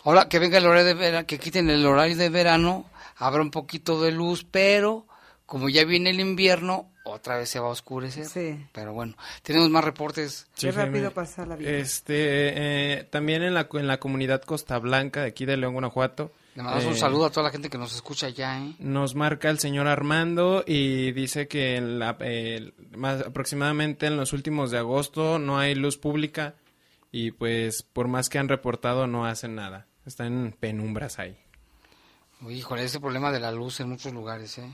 Ahora que venga el horario de verano, que quiten el horario de verano, habrá un poquito de luz, pero como ya viene el invierno, otra vez se va a oscurecer. Sí. Pero bueno, tenemos más reportes. Sí, Jaime. pasa la vida. Este, eh, también en la, en la comunidad Costa Blanca de aquí de León, Guanajuato. Le mandamos un eh, saludo a toda la gente que nos escucha ya, ¿eh? Nos marca el señor Armando y dice que en la- eh, más aproximadamente en los últimos de agosto no hay luz pública y pues por más que han reportado no hacen nada. Están en penumbras ahí. Híjole, ese problema de la luz en muchos lugares, ¿eh?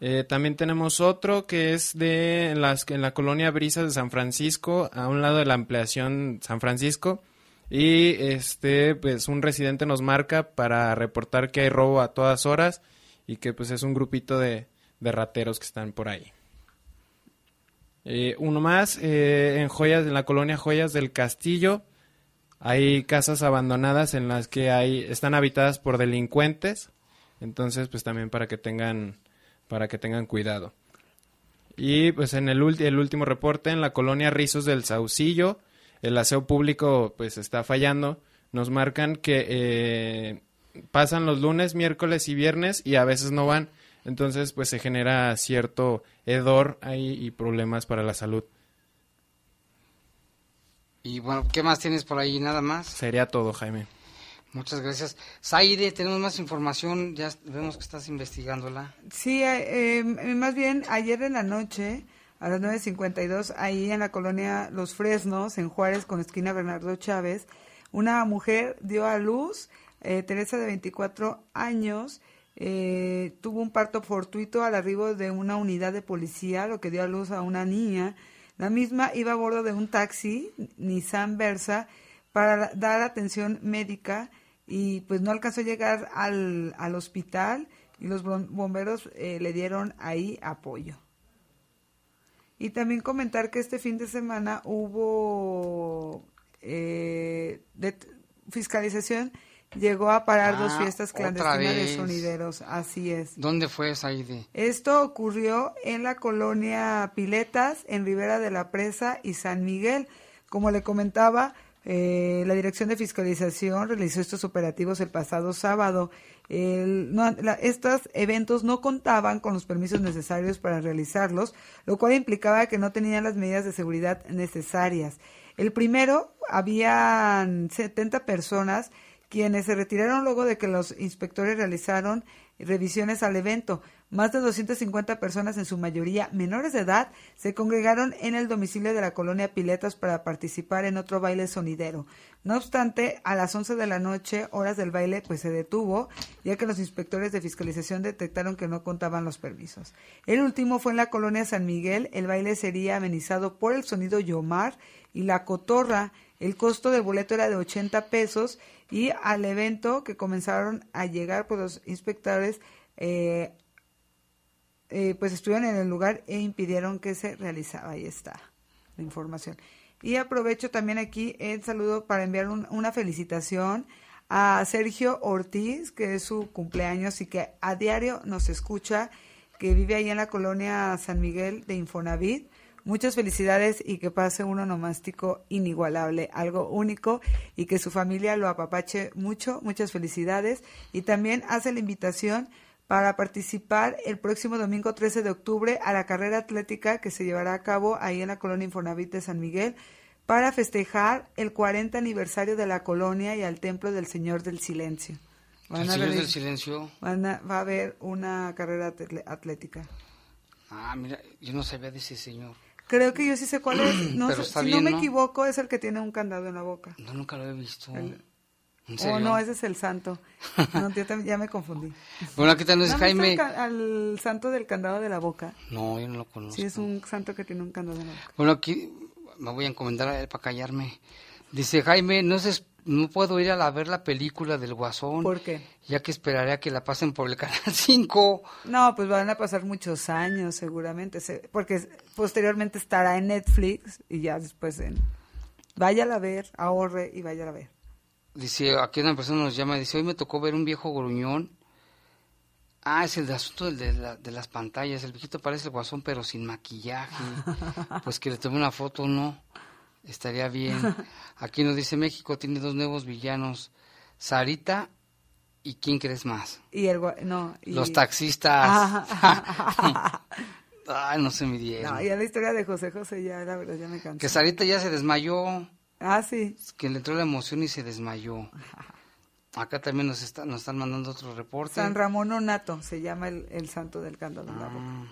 Eh, también tenemos otro que es de las en la colonia Brisas de San Francisco, a un lado de la ampliación San Francisco. Y este, pues un residente nos marca para reportar que hay robo a todas horas y que pues es un grupito de, de rateros que están por ahí. Eh, uno más, eh, en Joyas, en la colonia Joyas del Castillo, hay casas abandonadas en las que hay, están habitadas por delincuentes. Entonces, pues también para que tengan, para que tengan cuidado. Y pues en el, ulti- el último reporte, en la colonia Rizos del Saucillo, el aseo público pues está fallando. Nos marcan que eh, pasan los lunes, miércoles y viernes y a veces no van. Entonces pues se genera cierto hedor ahí y problemas para la salud. Y bueno, ¿qué más tienes por ahí? Nada más. Sería todo, Jaime. Muchas gracias. Saide, tenemos más información, ya vemos que estás investigándola. Sí, eh, eh, más bien ayer en la noche, a las 9.52, ahí en la colonia Los Fresnos, en Juárez, con esquina Bernardo Chávez, una mujer dio a luz, eh, Teresa de 24 años, eh, tuvo un parto fortuito al arribo de una unidad de policía, lo que dio a luz a una niña. La misma iba a bordo de un taxi, Nissan Versa, para dar atención médica y pues no alcanzó a llegar al, al hospital y los bom- bomberos eh, le dieron ahí apoyo. Y también comentar que este fin de semana hubo eh, fiscalización, llegó a parar dos Ah, fiestas clandestinas de sonideros, así es. ¿Dónde fue Saide? Esto ocurrió en la colonia Piletas, en Ribera de la Presa y San Miguel. Como le comentaba, eh, la Dirección de Fiscalización realizó estos operativos el pasado sábado. El- no, la- estos eventos no contaban con los permisos necesarios para realizarlos, lo cual implicaba que no tenían las medidas de seguridad necesarias. El primero, habían 70 personas quienes se retiraron luego de que los inspectores realizaron revisiones al evento. Más de 250 personas, en su mayoría menores de edad, se congregaron en el domicilio de la colonia Piletas para participar en otro baile sonidero. No obstante, a las 11 de la noche, horas del baile, pues se detuvo, ya que los inspectores de fiscalización detectaron que no contaban los permisos. El último fue en la colonia San Miguel. El baile sería amenizado por el sonido Yomar y la cotorra. El costo del boleto era de 80 pesos y al evento que comenzaron a llegar pues, los inspectores eh, eh, pues estuvieron en el lugar e impidieron que se realizara. Ahí está la información. Y aprovecho también aquí el saludo para enviar una felicitación a Sergio Ortiz, que es su cumpleaños y que a diario nos escucha, que vive ahí en la colonia San Miguel de Infonavit. Muchas felicidades y que pase un onomástico inigualable, algo único y que su familia lo apapache mucho. Muchas felicidades. Y también hace la invitación para participar el próximo domingo 13 de octubre a la carrera atlética que se llevará a cabo ahí en la colonia Infonavit de San Miguel para festejar el 40 aniversario de la colonia y al Templo del Señor del Silencio. Van ¿El Señor del Silencio? va a haber una carrera atlética. Ah, mira, yo no sabía de ese señor. Creo que yo sí sé cuál es. *clears throat* No si no me equivoco, es el que tiene un candado en la boca. No, nunca lo he visto. Oh, no, ese es el santo. No, yo también, ya me confundí. Bueno, aquí también es Jaime. Al, santo del candado de la boca. No, yo no lo conozco. Sí, es un santo que tiene un candado en la boca. Bueno, aquí me voy a encomendar a él para callarme. Dice Jaime, no sé, no puedo ir a la, ver la película del Guasón. ¿Por qué? Ya que esperaré a que la pasen por el canal *laughs* 5. No, pues van a pasar muchos años seguramente, porque posteriormente estará en Netflix y ya después en... Váyala a ver, ahorre y váyala a ver. Dice, aquí una persona nos llama, dice, hoy me tocó ver un viejo gruñón. Ah, es el de asunto del de, de, las pantallas. El viejito parece el guasón, pero sin maquillaje. *laughs* pues que le tome una foto, no. Estaría bien. *laughs* Aquí nos dice México tiene dos nuevos villanos. Sarita y ¿quién crees más? Y el no, Los taxistas. *laughs* Ay, no se me dieron. No, ya la historia de José José ya, la verdad, ya me cansé. Que Sarita ya se desmayó. Ah, sí. Que le entró la emoción y se desmayó. *laughs* Acá también nos, está, nos están mandando otro reporte. San Ramón Onato se llama el, santo del candado ah.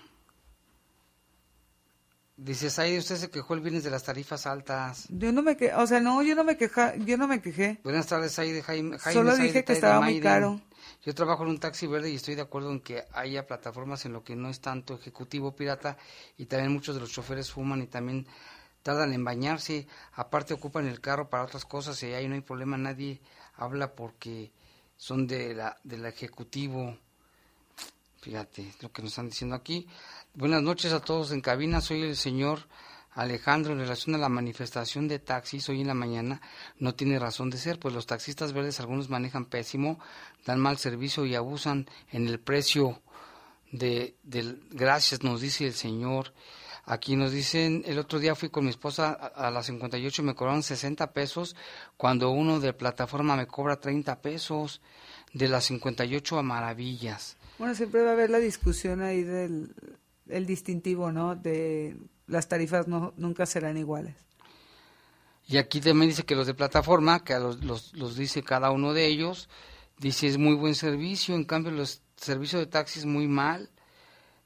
Dice Saide, usted se quejó el viernes de las tarifas altas. Yo no me quejé, o sea, no, yo no me queja, yo no me quejé. Buenas tardes, Saide, Jaime. Solo dije que estaba muy caro. Yo trabajo en un taxi verde y estoy de acuerdo en que haya plataformas en lo que no es tanto ejecutivo pirata y también muchos de los choferes fuman y también tardan en bañarse, aparte ocupan el carro para otras cosas y ahí no hay problema, nadie habla porque son de la, del ejecutivo. Fíjate lo que nos están diciendo aquí. Buenas noches a todos en cabina, soy el señor Alejandro, en relación a la manifestación de taxis hoy en la mañana, no tiene razón de ser, pues los taxistas verdes algunos manejan pésimo, dan mal servicio y abusan en el precio de, del gracias, nos dice el señor. Aquí nos dicen, el otro día fui con mi esposa a, las 58 y me cobraron 60 pesos, cuando uno de plataforma me cobra 30 pesos, de las 58 a maravillas. Bueno, siempre va a haber la discusión ahí del el distintivo, ¿no? De las tarifas no, nunca serán iguales. Y aquí también dice que los de plataforma, que a los, los, los dice cada uno de ellos, dice es muy buen servicio, en cambio los servicios de taxis muy mal,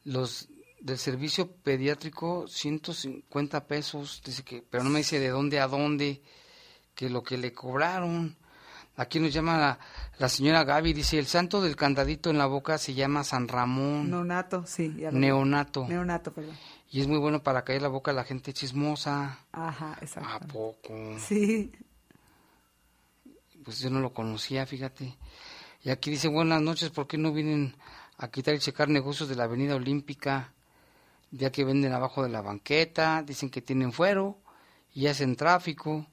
los del servicio pediátrico 150 pesos, dice que, pero no me dice de dónde a dónde, que lo que le cobraron. Aquí nos llama la, señora Gaby, dice, el santo del candadito en la boca se llama San Ramón. Neonato, sí. Neonato. Neonato, perdón. Y es muy bueno para caer la boca a la gente chismosa. Ajá, exacto. ¿A poco? Sí. Pues yo no lo conocía, fíjate. Y aquí dice, buenas noches, ¿por qué no vienen a quitar y checar negocios de la Avenida Olímpica? ya que venden abajo de la banqueta, dicen que tienen fuero y hacen tráfico.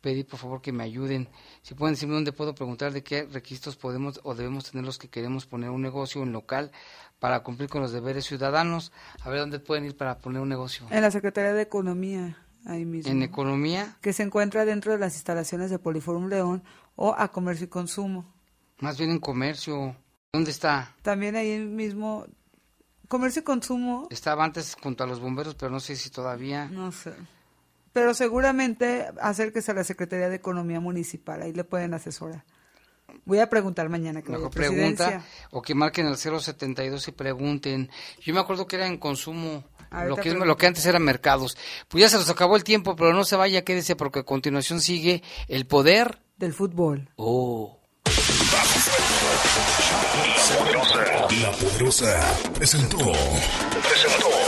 Pedí por favor que me ayuden. Si pueden decirme dónde puedo preguntar de qué requisitos podemos o debemos tener los que queremos poner un negocio en local para cumplir con los deberes ciudadanos. A ver dónde pueden ir para poner un negocio. En la Secretaría de Economía, ahí mismo. ¿En Economía? Que se encuentra dentro de las instalaciones de Poliforum León o a Comercio y Consumo. Más bien en Comercio. ¿Dónde está? También ahí mismo Comercio y consumo. Estaba antes junto a los bomberos, pero no sé si todavía. No sé. Pero seguramente acérquese a la Secretaría de Economía Municipal, ahí le pueden asesorar. Voy a preguntar mañana que Mejor pregunta o que marquen al 072 y pregunten. Yo me acuerdo que era en consumo, lo que, lo que antes era mercados. Pues ya se nos acabó el tiempo, pero no se vaya, quédese porque a continuación sigue el poder Del fútbol. Oh. La Poderosa presentó. Presentó.